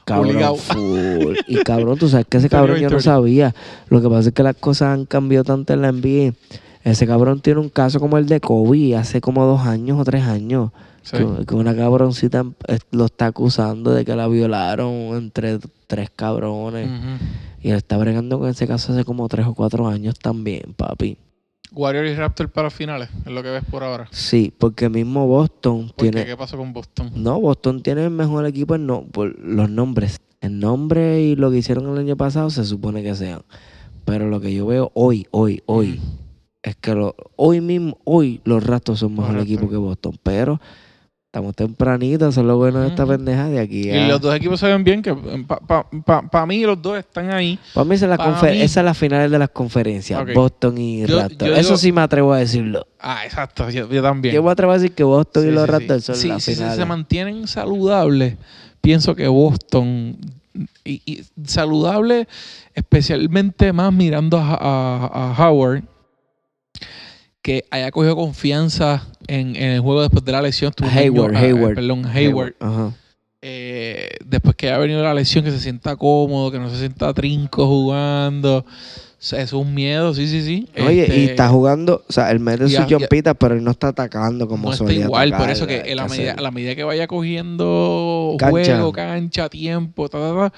S3: obligado. [LAUGHS]
S2: Y cabrón, tú sabes que ese cabrón yo no sabía. Lo que pasa es que las cosas han cambiado tanto en la NBA. Ese cabrón tiene un caso como el de Kobe hace como dos años o tres años.
S3: Sí.
S2: Que, que una cabroncita eh, lo está acusando de que la violaron entre tres cabrones. Y él está bregando con ese caso hace como tres o cuatro años también, papi.
S3: Warriors y Raptors para finales, es lo que ves por ahora.
S2: Sí, porque mismo Boston
S3: ¿Por qué?
S2: tiene...
S3: ¿Qué pasó con Boston?
S2: No, Boston tiene el mejor equipo en no, por los nombres. El nombre y lo que hicieron el año pasado se supone que sean. Pero lo que yo veo hoy, hoy, hoy, es que lo, hoy mismo, hoy los Raptors son mejor equipo que Boston. Pero estamos tempranitos, eso es lo bueno de esta pendeja de aquí.
S3: Y los dos equipos se ven bien, que para mí los dos están ahí.
S2: Para mí, esa es, la
S3: pa' mí-
S2: esa es la final de las conferencias. Boston y
S3: Yo-
S2: Raptors.
S3: yo
S2: eso
S3: digo-
S2: sí me atrevo a decirlo.
S3: Ah, exacto, yo, yo también.
S2: Yo me atrevo a decir que Boston
S3: Sí,
S2: y los
S3: sí, sí.
S2: Raptors son
S3: Sí,
S2: las
S3: sí, si
S2: finales.
S3: se mantienen saludables, pienso que Boston, y, y saludable especialmente más mirando a, a- a Howard, que haya cogido confianza en, en el juego después de la lesión.
S2: Hayward,
S3: ah,
S2: Hayward.
S3: Perdón, Hayward.
S2: Ajá.
S3: Eh, después que haya venido la lesión, que se sienta cómodo, que no se sienta trinco jugando. O sea, es un miedo, sí, sí, sí.
S2: Oye,
S3: Este,
S2: y está jugando, o sea, él mete sus jompitas, pero él no está atacando como
S3: no está
S2: solía
S3: igual, por eso que a la, medida,
S2: hacer-
S3: a la medida que vaya cogiendo
S2: Cancha.
S3: juego, cancha, tiempo, ta, ta, ta,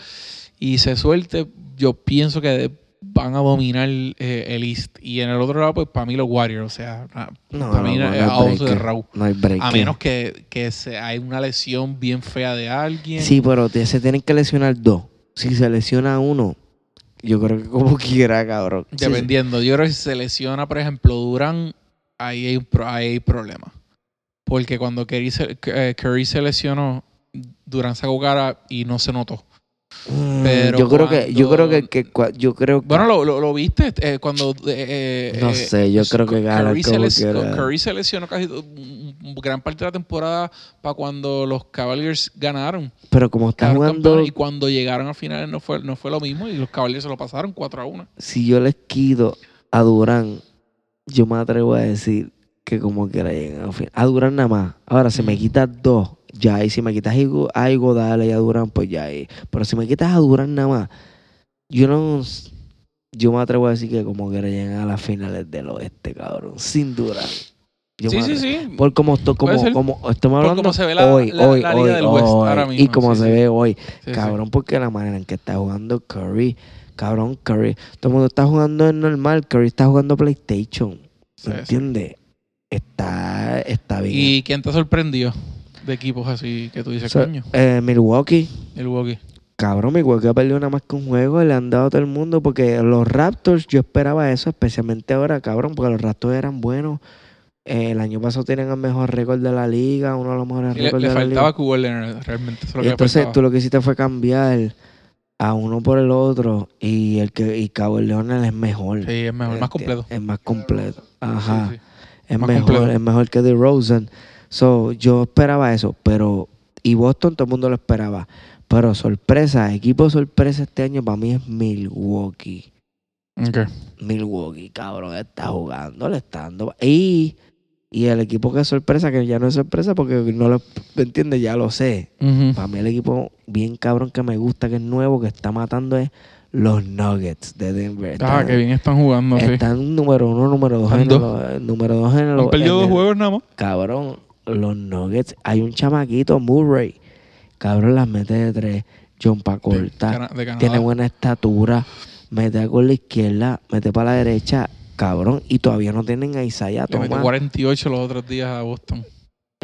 S3: y se suelte, yo pienso que van a dominar eh, el East. Y en el otro lado, pues para mí los Warriors, o sea,
S2: No,
S3: para
S2: no,
S3: mí
S2: no,
S3: no,
S2: no
S3: es
S2: break.
S3: de Raúl.
S2: No hay break.
S3: A menos que, que se, hay una lesión bien fea de alguien.
S2: Sí, pero te- se tienen que lesionar dos. Si se lesiona uno, yo creo que como [LAUGHS] quiera, cabrón.
S3: Dependiendo. Yo creo que si se lesiona, por ejemplo, Durán, ahí hay, ahí hay problema. Porque cuando Curry se, eh, Curry se lesionó, Durán sacó cara y no se notó.
S2: Mm,
S3: pero
S2: yo creo que, yo creo que, que cua- yo creo que,
S3: Bueno, lo, lo, lo viste eh, cuando... eh, eh,
S2: No
S3: eh,
S2: sé, yo creo que gana
S3: Curry se, les-. Curry se lesionó casi gran parte de la temporada para cuando los Cavaliers ganaron.
S2: pero como está
S3: Quedaron
S2: jugando,
S3: y cuando llegaron a finales no fue, no fue lo mismo y los Cavaliers se lo pasaron 4 a 1.
S2: si yo les quito a Durán, yo me atrevo a decir que como quiera llegan al fin. A Durán nada más. Ahora, si me
S3: Ujú.
S2: quitas dos, ya ahí. Si me quitas algo, algo dale y a Durán, pues ya ahí. Pero si me quitas a Durán nada más, yo no... Yo me atrevo a decir que como quiera llegan a las finales del oeste, cabrón. Sin Durán. Yo
S3: Sí,
S2: me
S3: sí, sí.
S2: Por como, esto, como, como estamos
S3: Por
S2: hablando
S3: cómo se ve la-
S2: hoy,
S3: la-
S2: hoy,
S3: la
S2: hoy,
S3: del West
S2: hoy,
S3: ahora
S2: y
S3: mismo,
S2: como
S3: sí,
S2: se
S3: sí.
S2: ve hoy, cabrón, porque la manera en que está jugando Curry, Cabrón, Curry. Todo el mundo está jugando en normal. Curry está jugando PlayStation.
S3: Sí,
S2: ¿Entiendes? Está, está bien.
S3: ¿Y quién te sorprendió de equipos así que tú dices,
S2: So-
S3: coño?
S2: eh, Milwaukee.
S3: Milwaukee.
S2: Cabrón, Milwaukee ha perdido nada más que un juego le han dado a todo el mundo porque los Raptors, yo esperaba eso, especialmente ahora, cabrón, porque los Raptors eran buenos. Eh, el año pasado tienen el mejor récord de la liga, uno de los mejores
S3: Sí, le,
S2: récords
S3: le
S2: de la
S3: faltaba
S2: liga.
S3: Kawhi Leonard, realmente. Eso es
S2: Y
S3: le
S2: entonces
S3: faltaba.
S2: tú lo que hiciste fue cambiar a uno por el otro y el que y Cabo Leonard es mejor.
S3: Sí, es mejor, más completo.
S2: Es más completo. Ajá.
S3: Sí, sí.
S2: Es
S3: Más
S2: mejor,
S3: completo.
S2: es mejor que DeRozan. So, yo esperaba eso, pero y Boston todo el mundo lo esperaba. Pero sorpresa, equipo sorpresa este año para mí es Milwaukee.
S3: Ok.
S2: Milwaukee, cabrón, está jugando, le está dando. Y, y el equipo que es sorpresa, que ya no es sorpresa porque no lo ¿me entiendes, ya lo sé. Para mí el equipo bien cabrón que me gusta, que es nuevo, que está matando es los Nuggets de Denver.
S3: Ah,
S2: Están-
S3: que bien están jugando, sí.
S2: Están número uno, número dos.
S3: Están
S2: en
S3: dos.
S2: el- número dos en el.
S3: Han perdido
S2: en
S3: dos juegos nada más.
S2: Cabrón, los Nuggets. Hay un chamaquito, Murray. Cabrón, las mete de tres. John pa' corta.
S3: Cana- de Canadá.
S2: Tiene buena estatura. Mete con la izquierda. Mete para la derecha. Cabrón. Y todavía no tienen a Isaiah
S3: Le metió
S2: Thomas.
S3: 48 los otros días a Boston.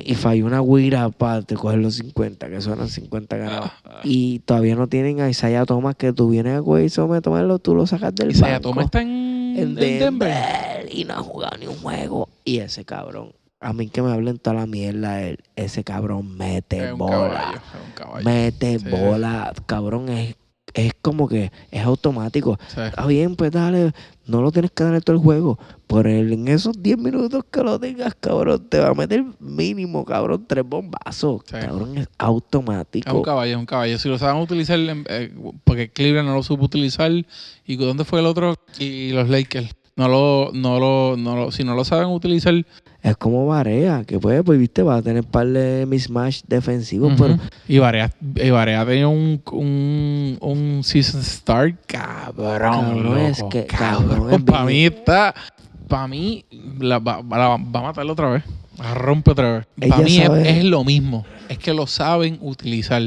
S2: Y falló una guira para coger los 50, que los 50 ganados.
S3: Ah,
S2: Y todavía no tienen a Isaiah Thomas, que tú vienes a güey, me tomarlo, tú lo sacas del
S3: Isaiah
S2: banco.
S3: Thomas está en,
S2: en
S3: en
S2: Denver,
S3: Denver.
S2: y no ha jugado ni un juego. Y ese cabrón, a mí que me hablen toda la mierda, él, ese cabrón mete
S3: Es un
S2: bola.
S3: caballo. Es un caballo.
S2: Mete
S3: Sí.
S2: bola, cabrón, es, es como que es automático.
S3: Sí.
S2: Está bien, pues dale, no lo tienes que dar todo el juego. Por el, en esos 10 minutos que lo tengas, cabrón, te va a meter mínimo, cabrón, tres bombazos. Cabrón, es
S3: Es
S2: automático.
S3: un caballo, es un caballo. Si lo saben utilizar, eh, porque Cleveland no lo supo utilizar. ¿Y dónde fue el otro? Y los Lakers. No lo, no lo, no lo, si no lo saben utilizar,
S2: Es como Varea, que pues, pues, viste, va a tener par de mismatch defensivos, pero
S3: Ujú. Y Varea, y Varea tenido un, un, un season start cabrón.
S2: Cabrón,
S3: loco,
S2: es que- cabrón, es [LAUGHS]
S3: Para mí está. Para mí, la, va, va- la- va a matarlo otra vez. La rompe otra vez. Para mí es, es lo mismo. Es que lo saben utilizar.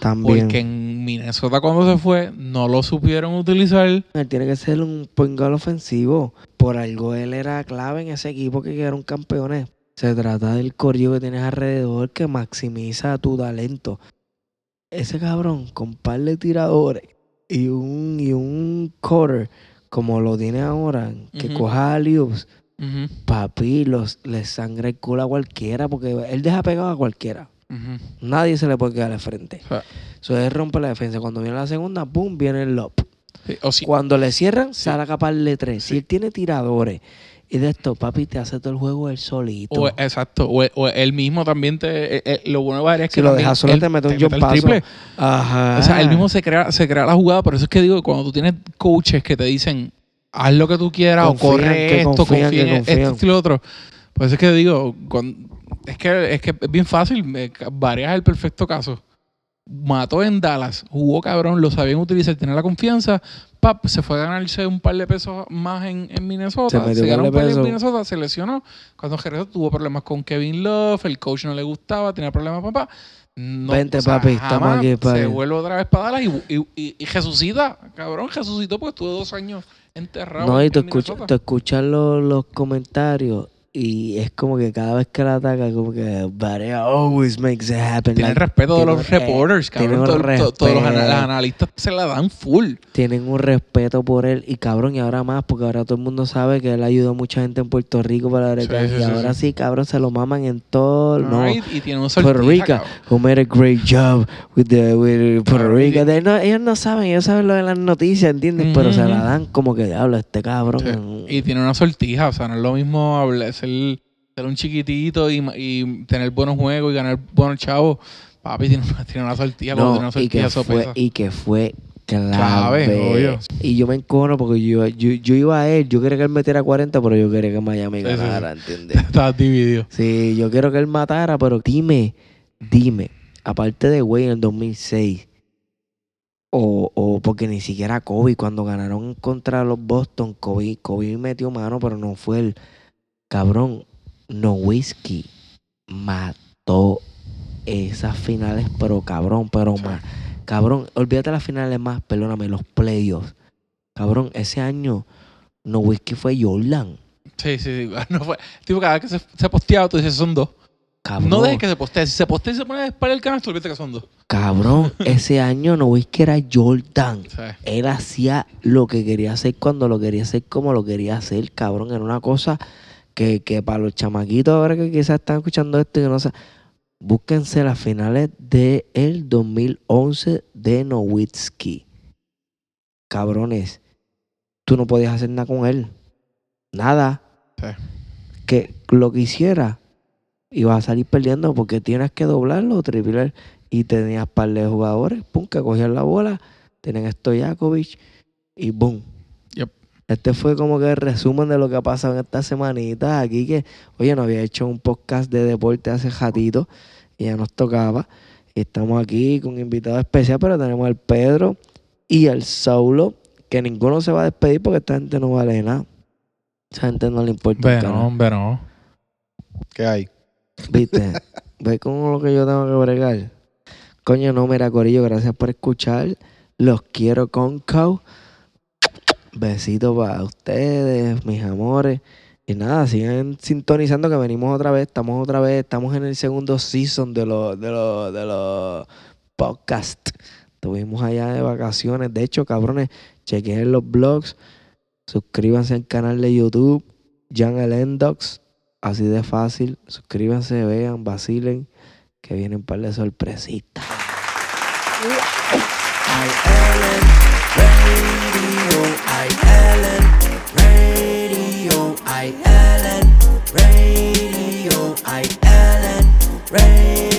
S2: También.
S3: Porque en Minnesota, cuando se fue, no lo supieron utilizar.
S2: Él tiene que ser un point guard ofensivo. Por algo él era clave en ese equipo que quedaron campeones. Se trata del corrido que tienes alrededor que maximiza tu talento. Ese cabrón con par de tiradores y un, y un quarter como lo tiene ahora, que coja alios,
S3: Ujú,
S2: papi, los, le sangra el culo a cualquiera porque él deja pegado a cualquiera. Nadie se le puede quedar de frente.
S3: O sea,
S2: Eso es rompe la defensa. Cuando viene la segunda, boom, viene el lob.
S3: sí,
S2: Cuando le cierran, sale a caparle tres. Si él tiene tiradores y de esto, papi, te hace todo el juego él solito.
S3: o- exacto. O, o él mismo también te. eh, eh, lo bueno de es que.
S2: si lo dejas solo,
S3: él
S2: te mete un
S3: mete el
S2: jumpazo.
S3: triple.
S2: Ajá.
S3: O sea, él mismo se crea, se crea la jugada, por eso es que digo, cuando tú tienes coaches que te dicen, haz lo que tú quieras
S2: Confían,
S3: o corre esto, confía en esto y lo otro. Por eso es que digo, cuan- es, que, es que es bien fácil, eh, Varias el perfecto caso. Mató en Dallas, jugó cabrón, lo sabían utilizar, tenía la confianza, pap, se fue a ganarse un par de pesos más en, en Minnesota,
S2: Se
S3: se,
S2: metió un
S3: ganó
S2: par de
S3: par en
S2: pesos.
S3: Minnesota, se lesionó, cuando regresó tuvo problemas con Kevin Love, el coach no le gustaba, tenía problemas papá. No,
S2: Vente, papi, estamos aquí, papi.
S3: Se vuelve otra vez para Dallas y, y, y, y resucita, cabrón, resucitó porque estuvo dos años enterrado.
S2: no, y tú escuchas, tú escuchas los, los comentarios y es como que cada vez que la ataca, como que Barea always makes it happen.
S3: Tiene el
S2: Like,
S3: respeto de los reporters, cabrón.
S2: un
S3: Todo- todo- Todos los, ana-
S2: respeto.
S3: los analistas se la dan full.
S2: tienen un respeto por él y cabrón y ahora más porque ahora todo el mundo sabe que él ayudó a mucha gente en Puerto Rico para la
S3: Sí, sí,
S2: y
S3: sí,
S2: ahora
S3: sí.
S2: cabrón se lo maman en todo no
S3: Right? Y tiene un
S2: Puerto Rico who made a great job with the with Puerto Rico
S3: y-
S2: They no- ellos no saben ellos saben lo de las noticias ¿entiendes? pero se la dan como que diablo este cabrón.
S3: Y tiene una sortija, o sea, no es lo mismo hablar, ser, ser un chiquitito y, y tener buenos juegos y ganar buenos chavos. Papi tiene, una- tiene una
S2: no, y que fue y que fue clave, y yo me encono porque yo, yo, yo iba a él yo quería que él metiera 40 pero yo quería que Miami
S3: Sí, sí, sí.
S2: ganara ¿entiendes? [LAUGHS]
S3: Estás dividido.
S2: Sí, yo quiero que él matara, pero dime, dime, aparte de Wade en el 2006, o, o porque ni siquiera Kobe, cuando ganaron contra los Boston, Kobe, Kobe metió mano, pero no fue el cabrón. Nowitzki mató esas finales, pero cabrón, pero más. Cabrón, olvídate las finales más, perdóname, los playoffs. Cabrón, ese año No Whiskey fue Jordan.
S3: Sí, sí, sí. [LAUGHS] No fue. Tipo, cada vez que se, se posteaba, tú dices son dos.
S2: Cabrón,
S3: No dejes que se postee. Si se postea y se pone a disparar el canal, tú olvídate que son dos.
S2: cabrón, [LAUGHS] ese año No era Jordan. Él hacía lo que quería hacer cuando lo quería hacer como lo quería hacer, cabrón. Era una cosa que, que para los chamaquitos ahora que quizás están escuchando esto y que no sé, búsquense las finales del el 2011 de Nowitzki. Cabrones, tú no podías hacer nada con él. Nada.
S3: sí.
S2: Que lo que hiciera, ibas a salir perdiendo porque tienes que doblarlo o triplar. Y tenías par de jugadores, pum, que cogían la bola, tenían Stojakovic y boom. Este fue como que el resumen de lo que ha pasado en estas semanitas aquí que, oye, no había hecho un podcast de deporte hace ratito y ya nos tocaba. Y estamos aquí con un invitado especial, pero tenemos al Pedro y al Saulo, que ninguno se va a despedir porque esta gente no vale nada. Esa gente no le importa. un
S3: Ve,
S2: carajo.
S3: no, hombre, no.
S4: ¿Qué hay?
S2: ¿Viste? [LAUGHS] ¿Ves con lo que yo tengo que bregar? Coño, no, mira, Corillo, gracias por escuchar. Los quiero con Cow. Besitos para ustedes, mis amores. Y nada, sigan sintonizando que venimos otra vez. Estamos otra vez, estamos en el segundo season de los de los de los podcasts. Estuvimos allá de vacaciones. De hecho, cabrones, chequen los blogs. Suscríbanse al canal de YouTube, Jan Endox. Así de fácil. Suscríbanse, vean, vacilen, que vienen un par de sorpresitas.
S1: ILN Radio, ILN Radio, ILN Radio.